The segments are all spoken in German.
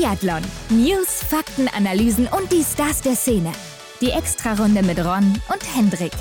Biathlon. News, Fakten, Analysen und die Stars der Szene. Die Extrarunde mit Ron und Hendrik.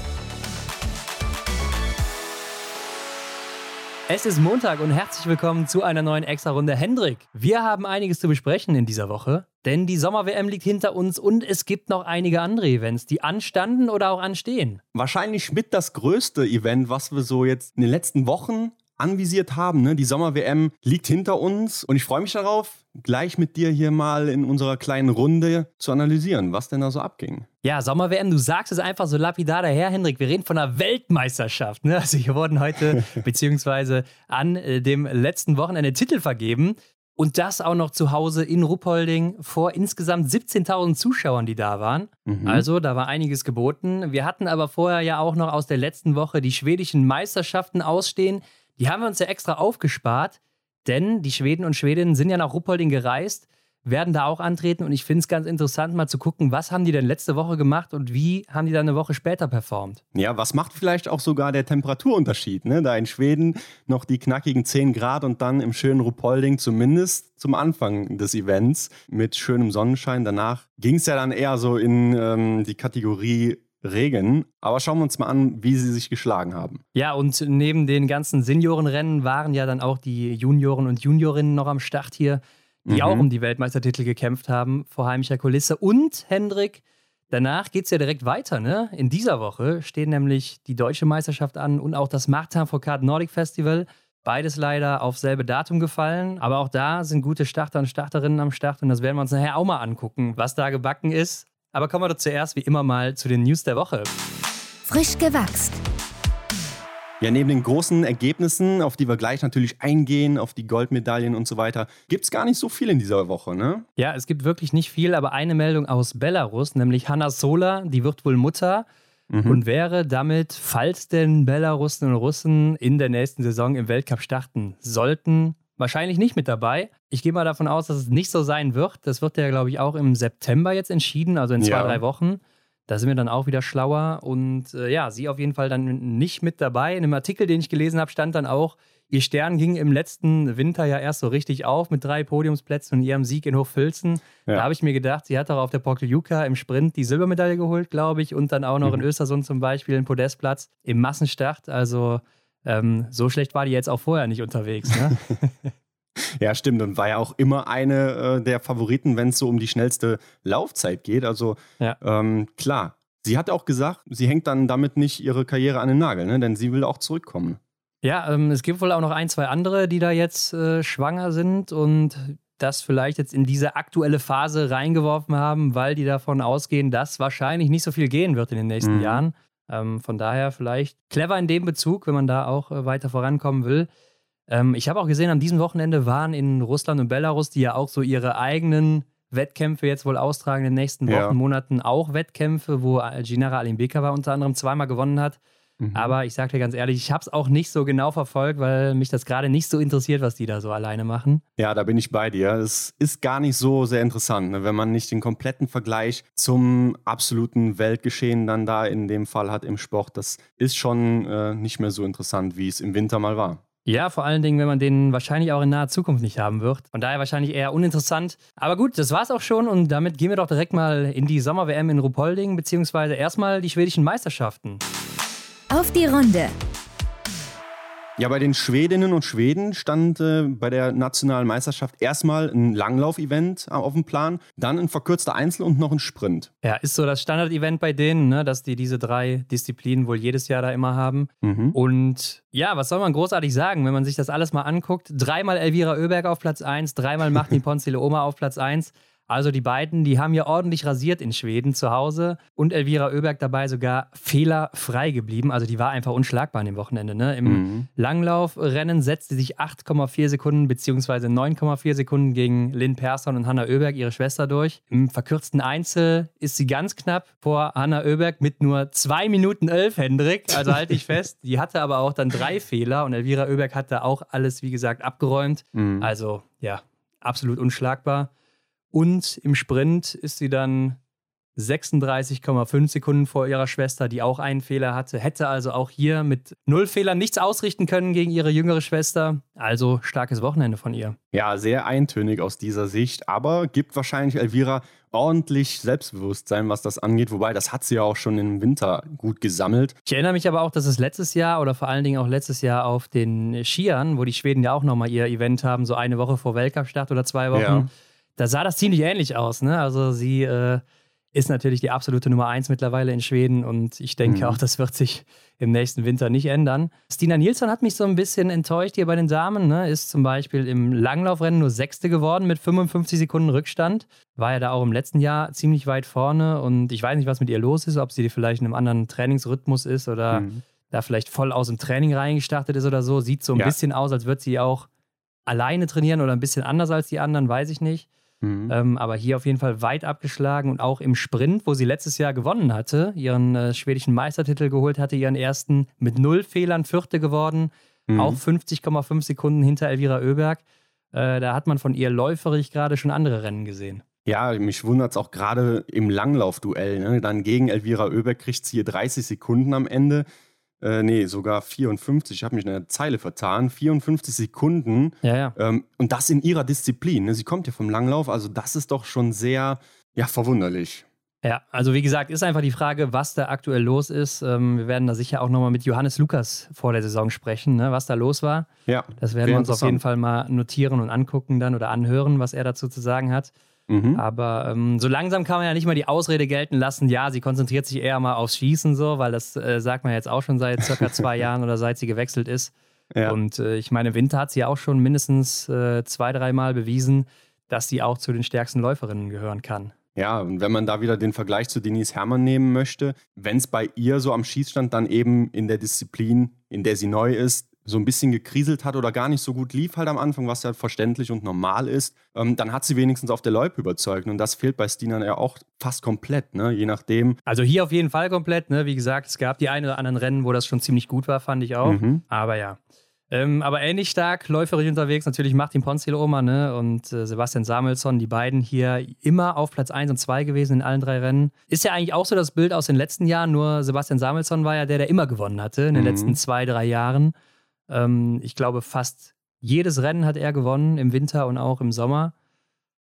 Es ist Montag und herzlich willkommen zu einer neuen Extra-Runde. Hendrik, wir haben einiges zu besprechen in dieser Woche, denn die Sommer-WM liegt hinter uns und es gibt noch einige andere Events, die anstanden oder auch anstehen. Wahrscheinlich mit das größte Event, was wir so jetzt in den letzten Wochen anvisiert haben. Ne? Die Sommer-WM liegt hinter uns und ich freue mich darauf, gleich mit dir hier mal in unserer kleinen Runde zu analysieren, was denn da so abging. Ja, Sommer-WM, du sagst es einfach so lapidar daher, Hendrik. Wir reden von einer Weltmeisterschaft. Ne? Also hier wurden heute, beziehungsweise an äh, dem letzten Wochenende Titel vergeben. Und das auch noch zu Hause in Ruppolding vor insgesamt 17.000 Zuschauern, die da waren. Mhm. Also da war einiges geboten. Wir hatten aber vorher ja auch noch aus der letzten Woche die schwedischen Meisterschaften ausstehen. Die haben wir uns ja extra aufgespart, denn die Schweden und Schwedinnen sind ja nach Ruppolding gereist, werden da auch antreten und ich finde es ganz interessant, mal zu gucken, was haben die denn letzte Woche gemacht und wie haben die dann eine Woche später performt. Ja, was macht vielleicht auch sogar der Temperaturunterschied? Ne? Da in Schweden noch die knackigen 10 Grad und dann im schönen Ruppolding zumindest zum Anfang des Events mit schönem Sonnenschein. Danach ging es ja dann eher so in ähm, die Kategorie Regen. Aber schauen wir uns mal an, wie sie sich geschlagen haben. Ja, und neben den ganzen Seniorenrennen waren ja dann auch die Junioren und Juniorinnen noch am Start hier, die mhm. auch um die Weltmeistertitel gekämpft haben vor heimischer Kulisse. Und Hendrik, danach geht es ja direkt weiter. Ne? In dieser Woche stehen nämlich die deutsche Meisterschaft an und auch das Martin Foucault Nordic Festival. Beides leider auf selbe Datum gefallen. Aber auch da sind gute Starter und Starterinnen am Start. Und das werden wir uns nachher auch mal angucken, was da gebacken ist. Aber kommen wir doch zuerst wie immer mal zu den News der Woche. Frisch gewachst. Ja, neben den großen Ergebnissen, auf die wir gleich natürlich eingehen, auf die Goldmedaillen und so weiter, gibt es gar nicht so viel in dieser Woche, ne? Ja, es gibt wirklich nicht viel, aber eine Meldung aus Belarus, nämlich Hanna Sola, die wird wohl Mutter mhm. und wäre damit, falls denn Belarusen und Russen in der nächsten Saison im Weltcup starten sollten, wahrscheinlich nicht mit dabei. Ich gehe mal davon aus, dass es nicht so sein wird. Das wird ja, glaube ich, auch im September jetzt entschieden, also in zwei, ja. drei Wochen. Da sind wir dann auch wieder schlauer. Und äh, ja, sie auf jeden Fall dann nicht mit dabei. In einem Artikel, den ich gelesen habe, stand dann auch, ihr Stern ging im letzten Winter ja erst so richtig auf mit drei Podiumsplätzen und ihrem Sieg in Hochfilzen. Ja. Da habe ich mir gedacht, sie hat doch auf der Pokljuka im Sprint die Silbermedaille geholt, glaube ich. Und dann auch noch mhm. in Östersund zum Beispiel einen Podestplatz im Massenstart. Also ähm, so schlecht war die jetzt auch vorher nicht unterwegs. Ne? ja, stimmt. Und war ja auch immer eine äh, der Favoriten, wenn es so um die schnellste Laufzeit geht. Also ja. ähm, klar. Sie hat auch gesagt, sie hängt dann damit nicht ihre Karriere an den Nagel, ne? denn sie will auch zurückkommen. Ja, ähm, es gibt wohl auch noch ein, zwei andere, die da jetzt äh, schwanger sind und das vielleicht jetzt in diese aktuelle Phase reingeworfen haben, weil die davon ausgehen, dass wahrscheinlich nicht so viel gehen wird in den nächsten mhm. Jahren. Ähm, von daher vielleicht clever in dem Bezug, wenn man da auch äh, weiter vorankommen will. Ähm, ich habe auch gesehen, an diesem Wochenende waren in Russland und Belarus, die ja auch so ihre eigenen Wettkämpfe jetzt wohl austragen in den nächsten Wochen, ja. Monaten, auch Wettkämpfe, wo Ginara Alimbekova unter anderem zweimal gewonnen hat. Mhm. Aber ich sage dir ganz ehrlich, ich habe es auch nicht so genau verfolgt, weil mich das gerade nicht so interessiert, was die da so alleine machen. Ja, da bin ich bei dir. Es ist gar nicht so sehr interessant, ne? wenn man nicht den kompletten Vergleich zum absoluten Weltgeschehen dann da in dem Fall hat im Sport. Das ist schon äh, nicht mehr so interessant, wie es im Winter mal war. Ja, vor allen Dingen, wenn man den wahrscheinlich auch in naher Zukunft nicht haben wird. Von daher wahrscheinlich eher uninteressant. Aber gut, das war's auch schon und damit gehen wir doch direkt mal in die Sommer-WM in Ruhpolding, beziehungsweise erstmal die schwedischen Meisterschaften. Auf die Runde. Ja, bei den Schwedinnen und Schweden stand äh, bei der nationalen Meisterschaft erstmal ein Langlauf-Event äh, auf dem Plan, dann ein verkürzter Einzel und noch ein Sprint. Ja, ist so das Standard-Event bei denen, ne, dass die diese drei Disziplinen wohl jedes Jahr da immer haben. Mhm. Und ja, was soll man großartig sagen, wenn man sich das alles mal anguckt? Dreimal Elvira Oeberg auf Platz 1, dreimal Martin Ponzile Oma auf Platz 1. Also die beiden, die haben ja ordentlich rasiert in Schweden zu Hause und Elvira Oeberg dabei sogar fehlerfrei geblieben. Also die war einfach unschlagbar an dem Wochenende. Ne? Im mhm. Langlaufrennen setzte sich 8,4 Sekunden bzw. 9,4 Sekunden gegen Lynn Persson und Hanna Oeberg, ihre Schwester, durch. Im verkürzten Einzel ist sie ganz knapp vor Hanna Oeberg mit nur 2 Minuten 11, Hendrik. Also halte ich fest. Die hatte aber auch dann drei Fehler und Elvira Oeberg hatte auch alles, wie gesagt, abgeräumt. Mhm. Also ja, absolut unschlagbar. Und im Sprint ist sie dann 36,5 Sekunden vor ihrer Schwester, die auch einen Fehler hatte. Hätte also auch hier mit null Fehlern nichts ausrichten können gegen ihre jüngere Schwester. Also starkes Wochenende von ihr. Ja, sehr eintönig aus dieser Sicht, aber gibt wahrscheinlich Elvira ordentlich Selbstbewusstsein, was das angeht. Wobei, das hat sie ja auch schon im Winter gut gesammelt. Ich erinnere mich aber auch, dass es letztes Jahr oder vor allen Dingen auch letztes Jahr auf den Skiern, wo die Schweden ja auch nochmal ihr Event haben, so eine Woche vor Weltcup-Start oder zwei Wochen, ja. Da sah das ziemlich ähnlich aus. Ne? Also sie äh, ist natürlich die absolute Nummer eins mittlerweile in Schweden und ich denke mhm. auch, das wird sich im nächsten Winter nicht ändern. Stina Nilsson hat mich so ein bisschen enttäuscht hier bei den Damen. Ne? Ist zum Beispiel im Langlaufrennen nur Sechste geworden mit 55 Sekunden Rückstand. War ja da auch im letzten Jahr ziemlich weit vorne und ich weiß nicht, was mit ihr los ist, ob sie vielleicht in einem anderen Trainingsrhythmus ist oder mhm. da vielleicht voll aus dem Training reingestartet ist oder so. Sieht so ein ja. bisschen aus, als würde sie auch alleine trainieren oder ein bisschen anders als die anderen, weiß ich nicht. Mhm. Ähm, aber hier auf jeden Fall weit abgeschlagen und auch im Sprint, wo sie letztes Jahr gewonnen hatte, ihren äh, schwedischen Meistertitel geholt hatte, ihren ersten mit null Fehlern Vierte geworden, mhm. auch 50,5 Sekunden hinter Elvira Oeberg. Äh, da hat man von ihr läuferig gerade schon andere Rennen gesehen. Ja, mich wundert es auch gerade im Langlaufduell. Ne? Dann gegen Elvira Oeberg kriegt sie hier 30 Sekunden am Ende. Äh, nee, sogar 54. Ich habe mich in der Zeile vertan. 54 Sekunden. Ja, ja. Ähm, und das in ihrer Disziplin. Ne? Sie kommt ja vom Langlauf. Also, das ist doch schon sehr ja, verwunderlich. Ja, also wie gesagt, ist einfach die Frage, was da aktuell los ist. Ähm, wir werden da sicher auch nochmal mit Johannes Lukas vor der Saison sprechen, ne, was da los war. Ja. Das werden wir uns auf jeden Fall mal notieren und angucken dann oder anhören, was er dazu zu sagen hat. Mhm. Aber ähm, so langsam kann man ja nicht mal die Ausrede gelten lassen, ja, sie konzentriert sich eher mal aufs Schießen so, weil das äh, sagt man jetzt auch schon seit circa zwei Jahren oder seit sie gewechselt ist. Ja. Und äh, ich meine, Winter hat sie auch schon mindestens äh, zwei, dreimal bewiesen, dass sie auch zu den stärksten Läuferinnen gehören kann. Ja, und wenn man da wieder den Vergleich zu Denise Herrmann nehmen möchte, wenn es bei ihr so am Schießstand dann eben in der Disziplin, in der sie neu ist, so ein bisschen gekriselt hat oder gar nicht so gut lief halt am Anfang, was ja verständlich und normal ist, ähm, dann hat sie wenigstens auf der Loipe überzeugt. Und das fehlt bei Stina ja auch fast komplett, ne? je nachdem. Also hier auf jeden Fall komplett. Ne? Wie gesagt, es gab die ein oder anderen Rennen, wo das schon ziemlich gut war, fand ich auch. Mhm. Aber ja. Ähm, aber ähnlich stark läuferisch unterwegs natürlich Martin Ponzil-Oma ne? und äh, Sebastian Samuelsson, die beiden hier immer auf Platz 1 und 2 gewesen in allen drei Rennen. Ist ja eigentlich auch so das Bild aus den letzten Jahren, nur Sebastian Samuelsson war ja der, der immer gewonnen hatte in den mhm. letzten zwei, drei Jahren. Ähm, ich glaube, fast jedes Rennen hat er gewonnen im Winter und auch im Sommer.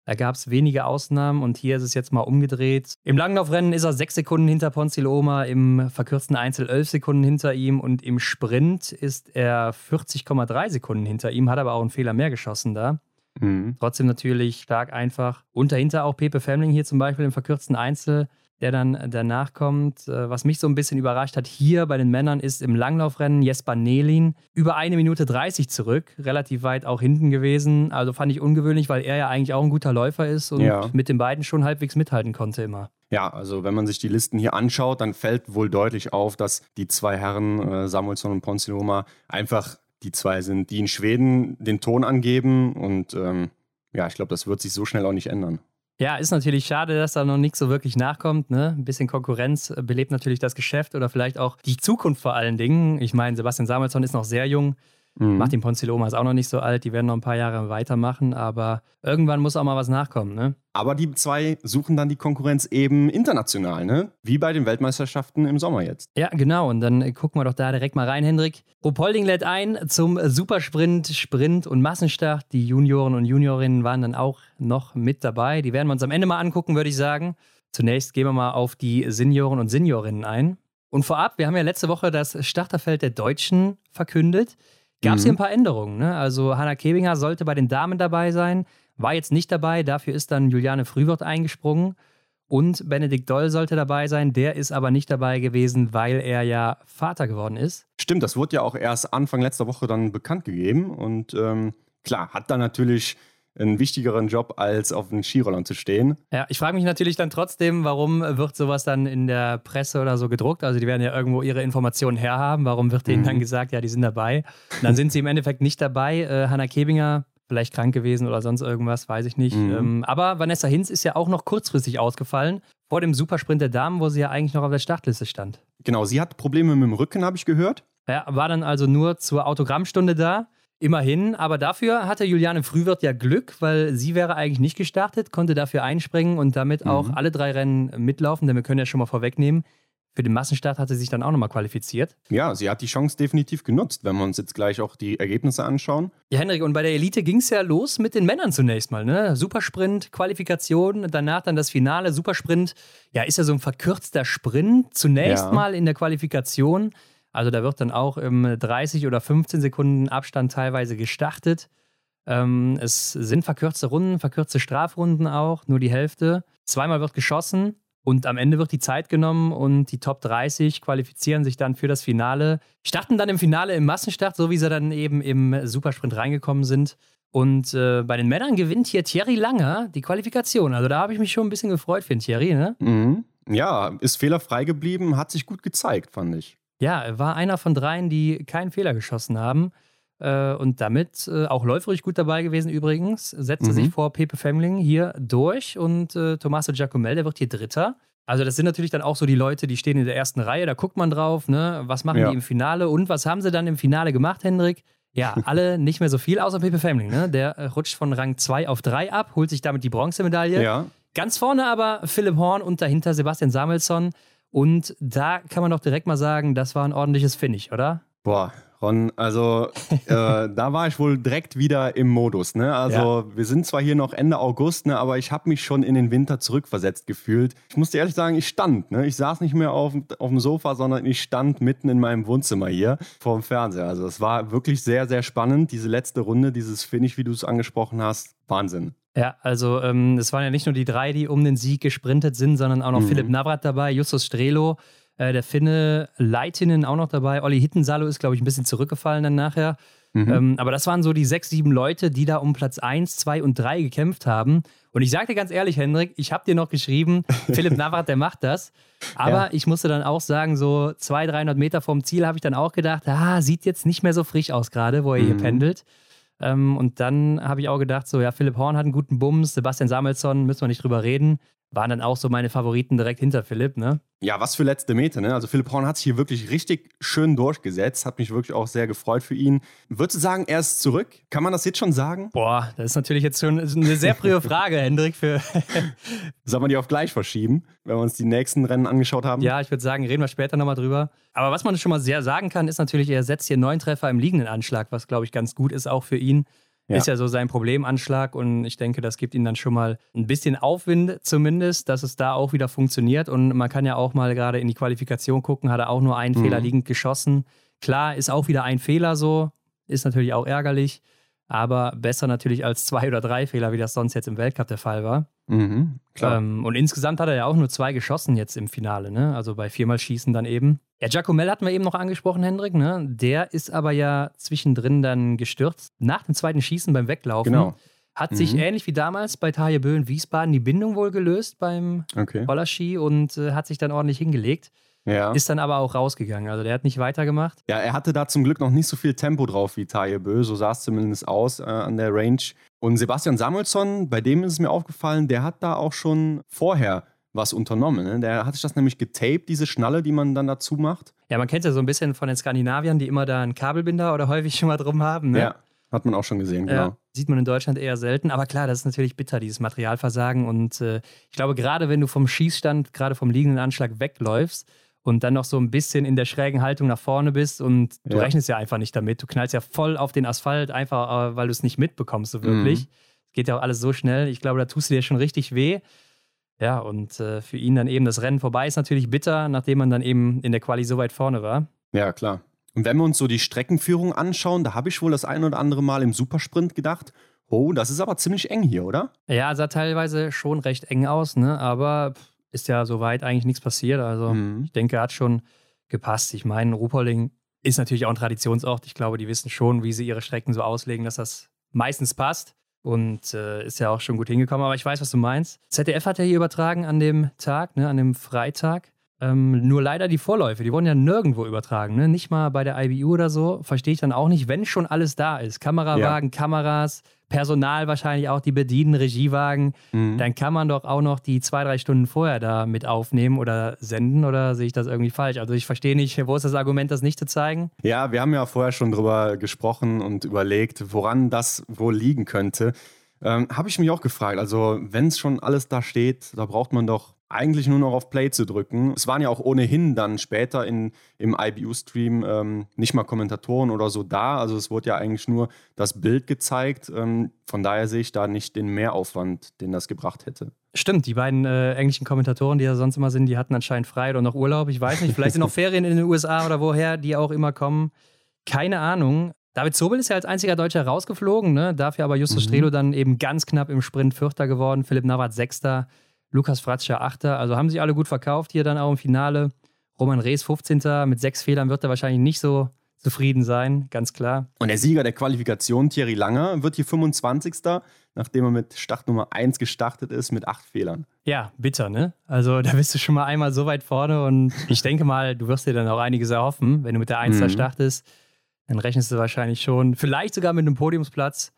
Da gab es wenige Ausnahmen und hier ist es jetzt mal umgedreht. Im Langlaufrennen ist er sechs Sekunden hinter Ponzil Oma, im verkürzten Einzel elf Sekunden hinter ihm und im Sprint ist er 40,3 Sekunden hinter ihm, hat aber auch einen Fehler mehr geschossen da. Mhm. Trotzdem natürlich stark einfach. Und dahinter auch Pepe Femling hier zum Beispiel im verkürzten Einzel der dann danach kommt. Äh, was mich so ein bisschen überrascht hat hier bei den Männern ist im Langlaufrennen Jesper Nelin über eine Minute 30 zurück, relativ weit auch hinten gewesen. Also fand ich ungewöhnlich, weil er ja eigentlich auch ein guter Läufer ist und ja. mit den beiden schon halbwegs mithalten konnte immer. Ja, also wenn man sich die Listen hier anschaut, dann fällt wohl deutlich auf, dass die zwei Herren, äh, Samuelsson und Ponziloma, einfach die zwei sind, die in Schweden den Ton angeben und ähm, ja, ich glaube, das wird sich so schnell auch nicht ändern. Ja, ist natürlich schade, dass da noch nichts so wirklich nachkommt. Ne? Ein bisschen Konkurrenz belebt natürlich das Geschäft oder vielleicht auch die Zukunft vor allen Dingen. Ich meine, Sebastian Samuelsson ist noch sehr jung. Mhm. Martin Ponziloma ist auch noch nicht so alt, die werden noch ein paar Jahre weitermachen, aber irgendwann muss auch mal was nachkommen, ne? Aber die zwei suchen dann die Konkurrenz eben international, ne? Wie bei den Weltmeisterschaften im Sommer jetzt. Ja, genau. Und dann gucken wir doch da direkt mal rein, Hendrik. Rupolding lädt ein zum Supersprint, Sprint und Massenstart. Die Junioren und Juniorinnen waren dann auch noch mit dabei. Die werden wir uns am Ende mal angucken, würde ich sagen. Zunächst gehen wir mal auf die Senioren und Seniorinnen ein. Und vorab, wir haben ja letzte Woche das Starterfeld der Deutschen verkündet gab es mhm. hier ein paar Änderungen. Ne? Also Hanna Kebinger sollte bei den Damen dabei sein, war jetzt nicht dabei. Dafür ist dann Juliane Frühwirt eingesprungen. Und Benedikt Doll sollte dabei sein. Der ist aber nicht dabei gewesen, weil er ja Vater geworden ist. Stimmt, das wurde ja auch erst Anfang letzter Woche dann bekannt gegeben. Und ähm, klar, hat dann natürlich einen wichtigeren Job, als auf den Skirollern zu stehen. Ja, ich frage mich natürlich dann trotzdem, warum wird sowas dann in der Presse oder so gedruckt? Also die werden ja irgendwo ihre Informationen herhaben. Warum wird denen mhm. dann gesagt, ja, die sind dabei? Und dann sind sie im Endeffekt nicht dabei. Äh, Hanna Kebinger vielleicht krank gewesen oder sonst irgendwas, weiß ich nicht. Mhm. Ähm, aber Vanessa Hinz ist ja auch noch kurzfristig ausgefallen vor dem Supersprint der Damen, wo sie ja eigentlich noch auf der Startliste stand. Genau, sie hat Probleme mit dem Rücken, habe ich gehört. Ja, war dann also nur zur Autogrammstunde da Immerhin, aber dafür hatte Juliane Frühwirt ja Glück, weil sie wäre eigentlich nicht gestartet, konnte dafür einspringen und damit mhm. auch alle drei Rennen mitlaufen, denn wir können ja schon mal vorwegnehmen, für den Massenstart hat sie sich dann auch nochmal qualifiziert. Ja, sie hat die Chance definitiv genutzt, wenn wir uns jetzt gleich auch die Ergebnisse anschauen. Ja, Henrik, und bei der Elite ging es ja los mit den Männern zunächst mal. Ne? Supersprint, Qualifikation, danach dann das Finale. Supersprint, ja, ist ja so ein verkürzter Sprint. Zunächst ja. mal in der Qualifikation. Also da wird dann auch im 30 oder 15 Sekunden Abstand teilweise gestartet. Ähm, es sind verkürzte Runden, verkürzte Strafrunden auch, nur die Hälfte. Zweimal wird geschossen und am Ende wird die Zeit genommen und die Top 30 qualifizieren sich dann für das Finale. Starten dann im Finale im Massenstart, so wie sie dann eben im Supersprint reingekommen sind. Und äh, bei den Männern gewinnt hier Thierry Langer die Qualifikation. Also da habe ich mich schon ein bisschen gefreut für den Thierry, ne? Mhm. Ja, ist fehlerfrei geblieben, hat sich gut gezeigt, fand ich. Ja, er war einer von dreien, die keinen Fehler geschossen haben. Äh, und damit äh, auch läuferig gut dabei gewesen übrigens. Setzte mhm. sich vor Pepe Femling hier durch und äh, Tommaso Giacomel, der wird hier Dritter. Also das sind natürlich dann auch so die Leute, die stehen in der ersten Reihe, da guckt man drauf, ne? was machen ja. die im Finale und was haben sie dann im Finale gemacht, Hendrik? Ja, alle nicht mehr so viel, außer Pepe Femling. Ne? Der äh, rutscht von Rang 2 auf 3 ab, holt sich damit die Bronzemedaille. Ja. Ganz vorne aber Philipp Horn und dahinter Sebastian Samuelsson. Und da kann man doch direkt mal sagen, das war ein ordentliches Finish, oder? Boah, Ron, also äh, da war ich wohl direkt wieder im Modus. Ne? Also ja. wir sind zwar hier noch Ende August, ne, aber ich habe mich schon in den Winter zurückversetzt gefühlt. Ich muss dir ehrlich sagen, ich stand. Ne? Ich saß nicht mehr auf, auf dem Sofa, sondern ich stand mitten in meinem Wohnzimmer hier vor dem Fernseher. Also es war wirklich sehr, sehr spannend, diese letzte Runde, dieses Finish, wie du es angesprochen hast. Wahnsinn. Ja, also ähm, es waren ja nicht nur die drei, die um den Sieg gesprintet sind, sondern auch noch mhm. Philipp Navrat dabei, Justus Strelo, äh, der Finne Leitinen auch noch dabei. Olli Hittensalo ist, glaube ich, ein bisschen zurückgefallen dann nachher. Mhm. Ähm, aber das waren so die sechs, sieben Leute, die da um Platz 1, 2 und 3 gekämpft haben. Und ich sage dir ganz ehrlich, Hendrik, ich habe dir noch geschrieben, Philipp Navrat, der macht das. Aber ja. ich musste dann auch sagen, so 200, 300 Meter vom Ziel habe ich dann auch gedacht, ah, sieht jetzt nicht mehr so frisch aus gerade, wo er mhm. hier pendelt. Ähm, und dann habe ich auch gedacht, so, ja, Philipp Horn hat einen guten Bums, Sebastian Samuelsson, müssen wir nicht drüber reden waren dann auch so meine Favoriten direkt hinter Philipp, ne? Ja, was für letzte Meter, ne? Also Philipp Horn hat sich hier wirklich richtig schön durchgesetzt, hat mich wirklich auch sehr gefreut für ihn. Würdest du sagen, er ist zurück? Kann man das jetzt schon sagen? Boah, das ist natürlich jetzt schon eine sehr frühe Frage, Hendrik. Für Soll man die auf gleich verschieben, wenn wir uns die nächsten Rennen angeschaut haben? Ja, ich würde sagen, reden wir später nochmal drüber. Aber was man schon mal sehr sagen kann, ist natürlich, er setzt hier neun Treffer im liegenden Anschlag, was glaube ich ganz gut ist, auch für ihn. Ja. Ist ja so sein Problemanschlag und ich denke, das gibt ihm dann schon mal ein bisschen Aufwind zumindest, dass es da auch wieder funktioniert und man kann ja auch mal gerade in die Qualifikation gucken, hat er auch nur einen mhm. Fehler liegend geschossen. Klar, ist auch wieder ein Fehler so, ist natürlich auch ärgerlich, aber besser natürlich als zwei oder drei Fehler, wie das sonst jetzt im Weltcup der Fall war. Mhm, ähm, und insgesamt hat er ja auch nur zwei geschossen jetzt im Finale, ne? Also bei viermal Schießen dann eben. Ja, Giacomel hatten wir eben noch angesprochen, Hendrik, ne? Der ist aber ja zwischendrin dann gestürzt. Nach dem zweiten Schießen beim Weglaufen. Genau. Hat mhm. sich ähnlich wie damals bei Taje Böen Wiesbaden die Bindung wohl gelöst beim okay. Rollerski und äh, hat sich dann ordentlich hingelegt. Ja. Ist dann aber auch rausgegangen. Also der hat nicht weitergemacht. Ja, er hatte da zum Glück noch nicht so viel Tempo drauf wie Taje Bö. So sah es zumindest aus äh, an der Range. Und Sebastian Samuelsson, bei dem ist es mir aufgefallen, der hat da auch schon vorher was unternommen. Ne? Der hat sich das nämlich getaped, diese Schnalle, die man dann dazu macht. Ja, man kennt ja so ein bisschen von den Skandinaviern, die immer da einen Kabelbinder oder häufig schon mal drum haben. Ne? Ja, hat man auch schon gesehen, genau. Ja, sieht man in Deutschland eher selten. Aber klar, das ist natürlich bitter, dieses Materialversagen. Und äh, ich glaube, gerade wenn du vom Schießstand, gerade vom liegenden Anschlag wegläufst, und dann noch so ein bisschen in der schrägen Haltung nach vorne bist und du ja. rechnest ja einfach nicht damit. Du knallst ja voll auf den Asphalt, einfach äh, weil du es nicht mitbekommst, so wirklich. Mhm. Geht ja auch alles so schnell. Ich glaube, da tust du dir schon richtig weh. Ja, und äh, für ihn dann eben das Rennen vorbei ist natürlich bitter, nachdem man dann eben in der Quali so weit vorne war. Ja, klar. Und wenn wir uns so die Streckenführung anschauen, da habe ich wohl das ein oder andere Mal im Supersprint gedacht, oh, das ist aber ziemlich eng hier, oder? Ja, sah teilweise schon recht eng aus, ne? aber ist ja soweit eigentlich nichts passiert. Also mhm. ich denke, hat schon gepasst. Ich meine, Ruhpolding ist natürlich auch ein Traditionsort. Ich glaube, die wissen schon, wie sie ihre Strecken so auslegen, dass das meistens passt und äh, ist ja auch schon gut hingekommen. Aber ich weiß, was du meinst. ZDF hat ja hier übertragen an dem Tag, ne, an dem Freitag. Ähm, nur leider die Vorläufe, die wurden ja nirgendwo übertragen, ne? nicht mal bei der IBU oder so. Verstehe ich dann auch nicht, wenn schon alles da ist. Kamerawagen, ja. Kameras, Personal wahrscheinlich auch, die bedienen, Regiewagen, mhm. dann kann man doch auch noch die zwei, drei Stunden vorher da mit aufnehmen oder senden oder sehe ich das irgendwie falsch? Also ich verstehe nicht, wo ist das Argument, das nicht zu zeigen? Ja, wir haben ja vorher schon drüber gesprochen und überlegt, woran das wohl liegen könnte. Ähm, Habe ich mich auch gefragt. Also, wenn es schon alles da steht, da braucht man doch eigentlich nur noch auf Play zu drücken. Es waren ja auch ohnehin dann später in, im IBU-Stream ähm, nicht mal Kommentatoren oder so da. Also es wurde ja eigentlich nur das Bild gezeigt. Ähm, von daher sehe ich da nicht den Mehraufwand, den das gebracht hätte. Stimmt, die beiden äh, englischen Kommentatoren, die ja sonst immer sind, die hatten anscheinend frei oder noch Urlaub. Ich weiß nicht, vielleicht sind noch Ferien in den USA oder woher die auch immer kommen. Keine Ahnung. David Zobel ist ja als einziger Deutscher rausgeflogen, ne? dafür aber Justus mhm. Strelo dann eben ganz knapp im Sprint Vierter geworden, Philipp Navrat Sechster. Lukas Fratscher Achter. Also haben sich alle gut verkauft hier dann auch im Finale. Roman Rees 15. Mit sechs Fehlern wird er wahrscheinlich nicht so zufrieden sein, ganz klar. Und der Sieger der Qualifikation, Thierry Langer, wird hier 25. Nachdem er mit Startnummer 1 gestartet ist, mit acht Fehlern. Ja, bitter, ne? Also da bist du schon mal einmal so weit vorne und ich denke mal, du wirst dir dann auch einiges erhoffen, wenn du mit der 1 mhm. startest. Dann rechnest du wahrscheinlich schon, vielleicht sogar mit einem Podiumsplatz,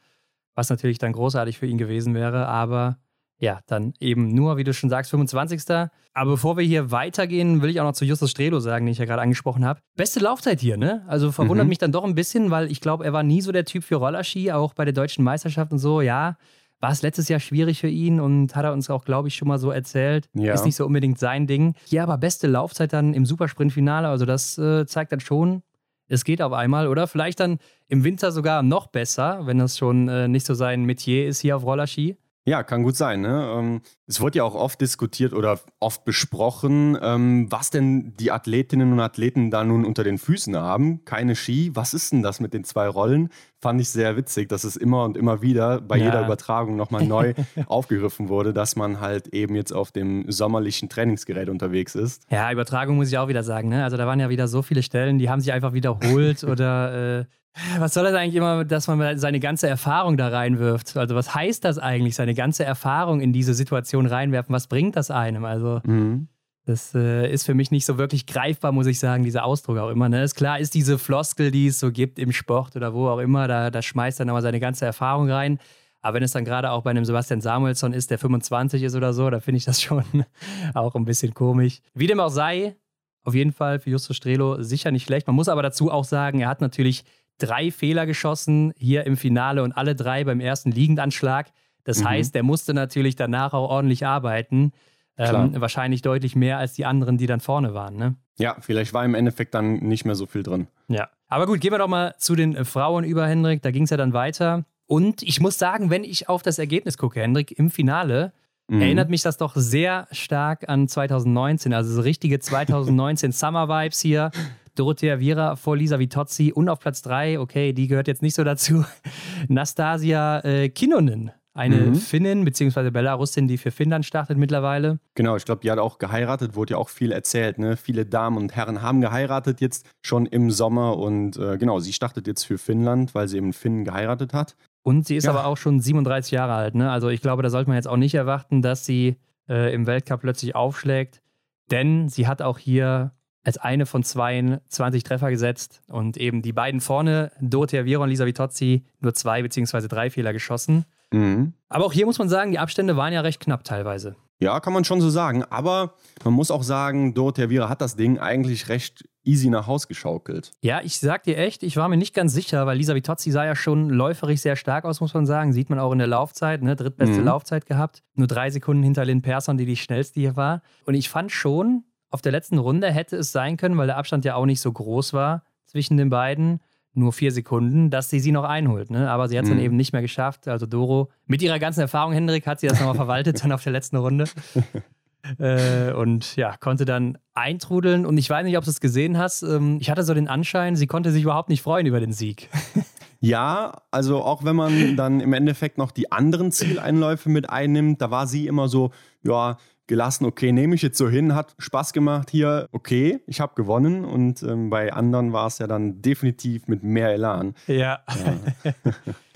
was natürlich dann großartig für ihn gewesen wäre, aber ja, dann eben nur, wie du schon sagst, 25. Aber bevor wir hier weitergehen, will ich auch noch zu Justus Strelo sagen, den ich ja gerade angesprochen habe. Beste Laufzeit hier, ne? Also verwundert mhm. mich dann doch ein bisschen, weil ich glaube, er war nie so der Typ für Rollerski, auch bei der deutschen Meisterschaft und so. Ja, war es letztes Jahr schwierig für ihn und hat er uns auch, glaube ich, schon mal so erzählt. Ja. Ist nicht so unbedingt sein Ding. Hier aber beste Laufzeit dann im Supersprintfinale. Also das äh, zeigt dann schon, es geht auf einmal. Oder vielleicht dann im Winter sogar noch besser, wenn das schon äh, nicht so sein Metier ist hier auf Rollerski. Ja, kann gut sein. Ne? Ähm, es wird ja auch oft diskutiert oder oft besprochen, ähm, was denn die Athletinnen und Athleten da nun unter den Füßen haben. Keine Ski. Was ist denn das mit den zwei Rollen? Fand ich sehr witzig, dass es immer und immer wieder bei ja. jeder Übertragung nochmal neu aufgegriffen wurde, dass man halt eben jetzt auf dem sommerlichen Trainingsgerät unterwegs ist. Ja, Übertragung muss ich auch wieder sagen. Ne? Also da waren ja wieder so viele Stellen, die haben sich einfach wiederholt oder äh, was soll das eigentlich immer, dass man seine ganze Erfahrung da reinwirft? Also, was heißt das eigentlich, seine ganze Erfahrung in diese Situation reinwerfen? Was bringt das einem? Also, mhm. das äh, ist für mich nicht so wirklich greifbar, muss ich sagen, dieser Ausdruck auch immer. Ne? Ist klar, ist diese Floskel, die es so gibt im Sport oder wo auch immer, da, da schmeißt er nochmal seine ganze Erfahrung rein. Aber wenn es dann gerade auch bei einem Sebastian Samuelsson ist, der 25 ist oder so, da finde ich das schon auch ein bisschen komisch. Wie dem auch sei, auf jeden Fall für Justus Strelo sicher nicht schlecht. Man muss aber dazu auch sagen, er hat natürlich drei Fehler geschossen hier im Finale und alle drei beim ersten Liegendanschlag. Das mhm. heißt, der musste natürlich danach auch ordentlich arbeiten. Ähm, wahrscheinlich deutlich mehr als die anderen, die dann vorne waren. Ne? Ja, vielleicht war im Endeffekt dann nicht mehr so viel drin. Ja. Aber gut, gehen wir doch mal zu den äh, Frauen über, Hendrik. Da ging es ja dann weiter. Und ich muss sagen, wenn ich auf das Ergebnis gucke, Hendrik, im Finale, mhm. erinnert mich das doch sehr stark an 2019. Also so richtige 2019 Summer Vibes hier. Dorothea Viera vor Lisa Vitozzi und auf Platz 3, okay, die gehört jetzt nicht so dazu, Nastasia äh, Kinnunen. Eine mhm. Finnin bzw. Belarusin, die für Finnland startet mittlerweile. Genau, ich glaube, die hat auch geheiratet, wurde ja auch viel erzählt. Ne? Viele Damen und Herren haben geheiratet jetzt schon im Sommer und äh, genau, sie startet jetzt für Finnland, weil sie eben Finnen geheiratet hat. Und sie ist ja. aber auch schon 37 Jahre alt. Ne? Also ich glaube, da sollte man jetzt auch nicht erwarten, dass sie äh, im Weltcup plötzlich aufschlägt. Denn sie hat auch hier als eine von zwei 20 Treffer gesetzt und eben die beiden vorne, Dorothea Viera und Lisa Vitozzi, nur zwei beziehungsweise drei Fehler geschossen. Mhm. Aber auch hier muss man sagen, die Abstände waren ja recht knapp teilweise. Ja, kann man schon so sagen. Aber man muss auch sagen, Dorothea Viera hat das Ding eigentlich recht easy nach Haus geschaukelt. Ja, ich sag dir echt, ich war mir nicht ganz sicher, weil Lisa Vitozzi sah ja schon läuferig sehr stark aus, muss man sagen. Sieht man auch in der Laufzeit, ne? drittbeste mhm. Laufzeit gehabt. Nur drei Sekunden hinter Lynn Persson, die die schnellste hier war. Und ich fand schon, auf der letzten Runde hätte es sein können, weil der Abstand ja auch nicht so groß war zwischen den beiden, nur vier Sekunden, dass sie sie noch einholt. Ne? Aber sie hat es mhm. dann eben nicht mehr geschafft. Also Doro, mit ihrer ganzen Erfahrung, Hendrik, hat sie das nochmal verwaltet dann auf der letzten Runde. äh, und ja, konnte dann eintrudeln. Und ich weiß nicht, ob du es gesehen hast. Ähm, ich hatte so den Anschein, sie konnte sich überhaupt nicht freuen über den Sieg. Ja, also auch wenn man dann im Endeffekt noch die anderen Zieleinläufe mit einnimmt, da war sie immer so, ja, gelassen, okay, nehme ich jetzt so hin, hat Spaß gemacht hier, okay, ich habe gewonnen und ähm, bei anderen war es ja dann definitiv mit mehr Elan. Ja. ja.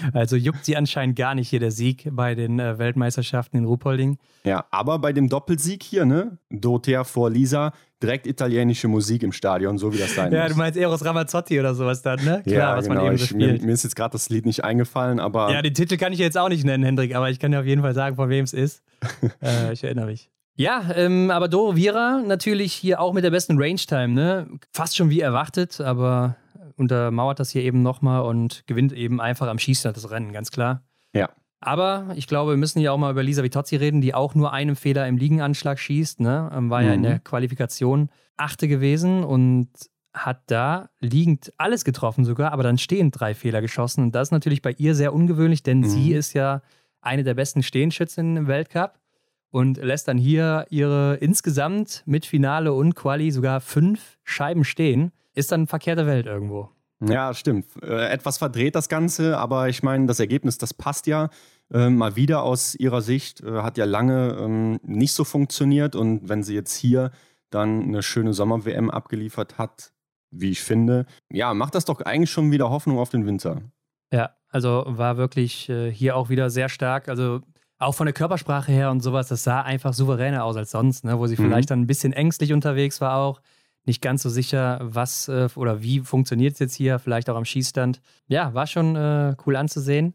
also juckt sie anscheinend gar nicht hier der Sieg bei den äh, Weltmeisterschaften in Ruhpolding. Ja, aber bei dem Doppelsieg hier, ne, Dorothea vor Lisa, direkt italienische Musik im Stadion, so wie das sein ja, muss. du meinst Eros Ramazzotti oder sowas dann, ne? Klar, ja, was genau. man eben so ich, mir, mir, ist jetzt gerade das Lied nicht eingefallen, aber. Ja, den Titel kann ich jetzt auch nicht nennen, Hendrik, aber ich kann dir auf jeden Fall sagen, von wem es ist. äh, ich erinnere mich. Ja, ähm, aber Doro Vira natürlich hier auch mit der besten Range-Time, ne? Fast schon wie erwartet, aber untermauert das hier eben nochmal und gewinnt eben einfach am Schießen das Rennen, ganz klar. Ja. Aber ich glaube, wir müssen hier auch mal über Lisa Vitozzi reden, die auch nur einen Fehler im Liegenanschlag schießt. Ne? Ähm, war mhm. ja in mhm. der Qualifikation Achte gewesen und hat da liegend alles getroffen sogar, aber dann stehend drei Fehler geschossen. Und das ist natürlich bei ihr sehr ungewöhnlich, denn mhm. sie ist ja eine der besten Stehenschützinnen im Weltcup und lässt dann hier ihre insgesamt mit Finale und Quali sogar fünf Scheiben stehen. Ist dann verkehrte Welt irgendwo. Ja, stimmt. Äh, etwas verdreht das Ganze, aber ich meine, das Ergebnis, das passt ja. Äh, mal wieder aus ihrer Sicht, äh, hat ja lange ähm, nicht so funktioniert und wenn sie jetzt hier dann eine schöne Sommer-WM abgeliefert hat, wie ich finde, ja, macht das doch eigentlich schon wieder Hoffnung auf den Winter. Ja, also war wirklich äh, hier auch wieder sehr stark. Also auch von der Körpersprache her und sowas, das sah einfach souveräner aus als sonst, ne? wo sie mhm. vielleicht dann ein bisschen ängstlich unterwegs war auch nicht ganz so sicher, was äh, oder wie funktioniert es jetzt hier, vielleicht auch am Schießstand. Ja, war schon äh, cool anzusehen.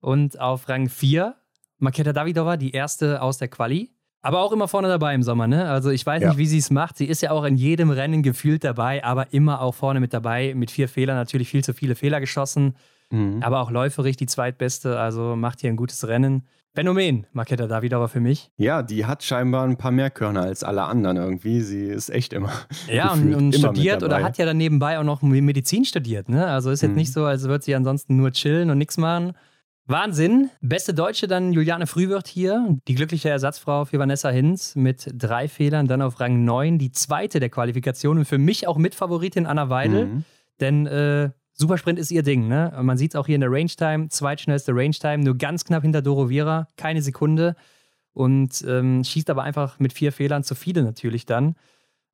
Und auf Rang 4, Maketa Davidova, die erste aus der Quali. Aber auch immer vorne dabei im Sommer, ne? Also ich weiß ja. nicht, wie sie es macht. Sie ist ja auch in jedem Rennen gefühlt dabei, aber immer auch vorne mit dabei. Mit vier Fehlern natürlich viel zu viele Fehler geschossen. Mhm. Aber auch läuferig die zweitbeste, also macht hier ein gutes Rennen. Phänomen, Maketa Davidova für mich. Ja, die hat scheinbar ein paar mehr Körner als alle anderen irgendwie. Sie ist echt immer. Ja, und, und studiert oder hat ja dann nebenbei auch noch Medizin studiert. Ne? Also ist jetzt mhm. nicht so, als würde sie ansonsten nur chillen und nichts machen. Wahnsinn. Beste Deutsche dann Juliane Frühwirt hier, die glückliche Ersatzfrau für Vanessa Hinz mit drei Fehlern, dann auf Rang 9, die zweite der Qualifikation und für mich auch Mitfavoritin Anna Weidel. Mhm. Denn äh, Supersprint ist ihr Ding, ne? Man sieht es auch hier in der Range-Time, zweitschnellste Range-Time, nur ganz knapp hinter Doro Vera, keine Sekunde. Und ähm, schießt aber einfach mit vier Fehlern zu viele natürlich dann.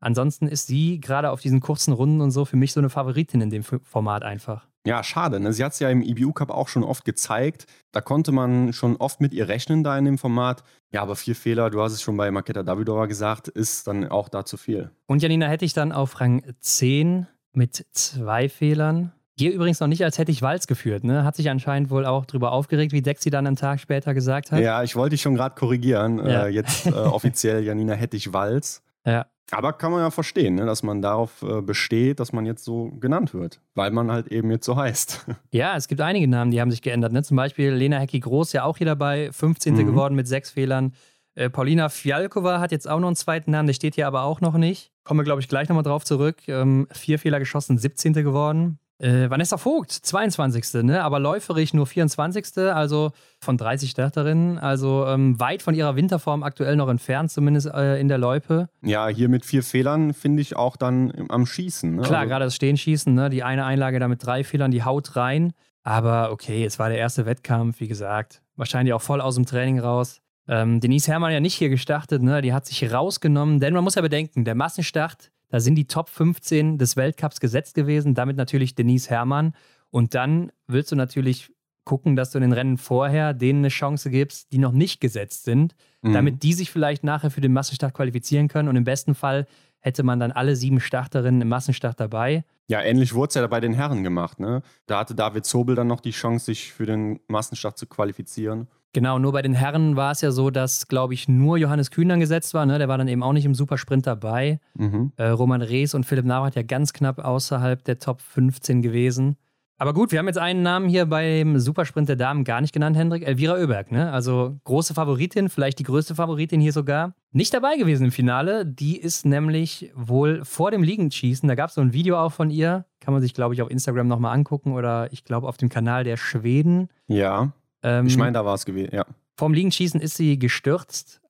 Ansonsten ist sie gerade auf diesen kurzen Runden und so für mich so eine Favoritin in dem Format einfach. Ja, schade. Ne? Sie hat es ja im IBU Cup auch schon oft gezeigt. Da konnte man schon oft mit ihr rechnen da in dem Format. Ja, aber vier Fehler, du hast es schon bei Maketa Davidova gesagt, ist dann auch da zu viel. Und Janina hätte ich dann auf Rang 10 mit zwei Fehlern. Hier übrigens noch nicht als hätte ich Walz geführt, ne? Hat sich anscheinend wohl auch drüber aufgeregt, wie Dexi dann einen Tag später gesagt hat. Ja, ich wollte dich schon gerade korrigieren. Ja. Äh, jetzt äh, offiziell Janina Hettich Walz. Ja. Aber kann man ja verstehen, ne, dass man darauf äh, besteht, dass man jetzt so genannt wird, weil man halt eben jetzt so heißt. Ja, es gibt einige Namen, die haben sich geändert. Ne? Zum Beispiel Lena Hecki Groß, ja auch hier dabei, 15. Mhm. geworden mit sechs Fehlern. Äh, Paulina Fialkova hat jetzt auch noch einen zweiten Namen, der steht hier aber auch noch nicht. Kommen wir, glaube ich, gleich nochmal drauf zurück. Ähm, vier Fehler geschossen, 17. geworden. Äh, Vanessa Vogt, 22. Ne? aber läuferig nur 24. Also von 30 Starterinnen. Also ähm, weit von ihrer Winterform aktuell noch entfernt, zumindest äh, in der Loipe. Ja, hier mit vier Fehlern finde ich auch dann am Schießen. Ne? Klar, also gerade das Stehenschießen, ne? die eine Einlage da mit drei Fehlern, die haut rein. Aber okay, es war der erste Wettkampf, wie gesagt. Wahrscheinlich auch voll aus dem Training raus. Ähm, Denise Herrmann ja nicht hier gestartet, ne? die hat sich rausgenommen, denn man muss ja bedenken, der Massenstart da sind die Top 15 des Weltcups gesetzt gewesen, damit natürlich Denise Herrmann. Und dann willst du natürlich gucken, dass du in den Rennen vorher denen eine Chance gibst, die noch nicht gesetzt sind, mhm. damit die sich vielleicht nachher für den Massenstart qualifizieren können. Und im besten Fall hätte man dann alle sieben Starterinnen im Massenstart dabei. Ja, ähnlich wurde es ja bei den Herren gemacht. Ne? Da hatte David Zobel dann noch die Chance, sich für den Massenstart zu qualifizieren. Genau, nur bei den Herren war es ja so, dass, glaube ich, nur Johannes Kühn dann gesetzt war. Ne? Der war dann eben auch nicht im Supersprint dabei. Mhm. Äh, Roman Rees und Philipp Navrat ja ganz knapp außerhalb der Top 15 gewesen. Aber gut, wir haben jetzt einen Namen hier beim Supersprint der Damen gar nicht genannt, Hendrik. Elvira Oeberg, ne? Also große Favoritin, vielleicht die größte Favoritin hier sogar. Nicht dabei gewesen im Finale. Die ist nämlich wohl vor dem Liegendschießen. Da gab es so ein Video auch von ihr. Kann man sich, glaube ich, auf Instagram nochmal angucken oder ich glaube auf dem Kanal der Schweden. Ja. Ähm, ich meine, da war es gewesen, ja. Vorm Liegenschießen ist sie gestürzt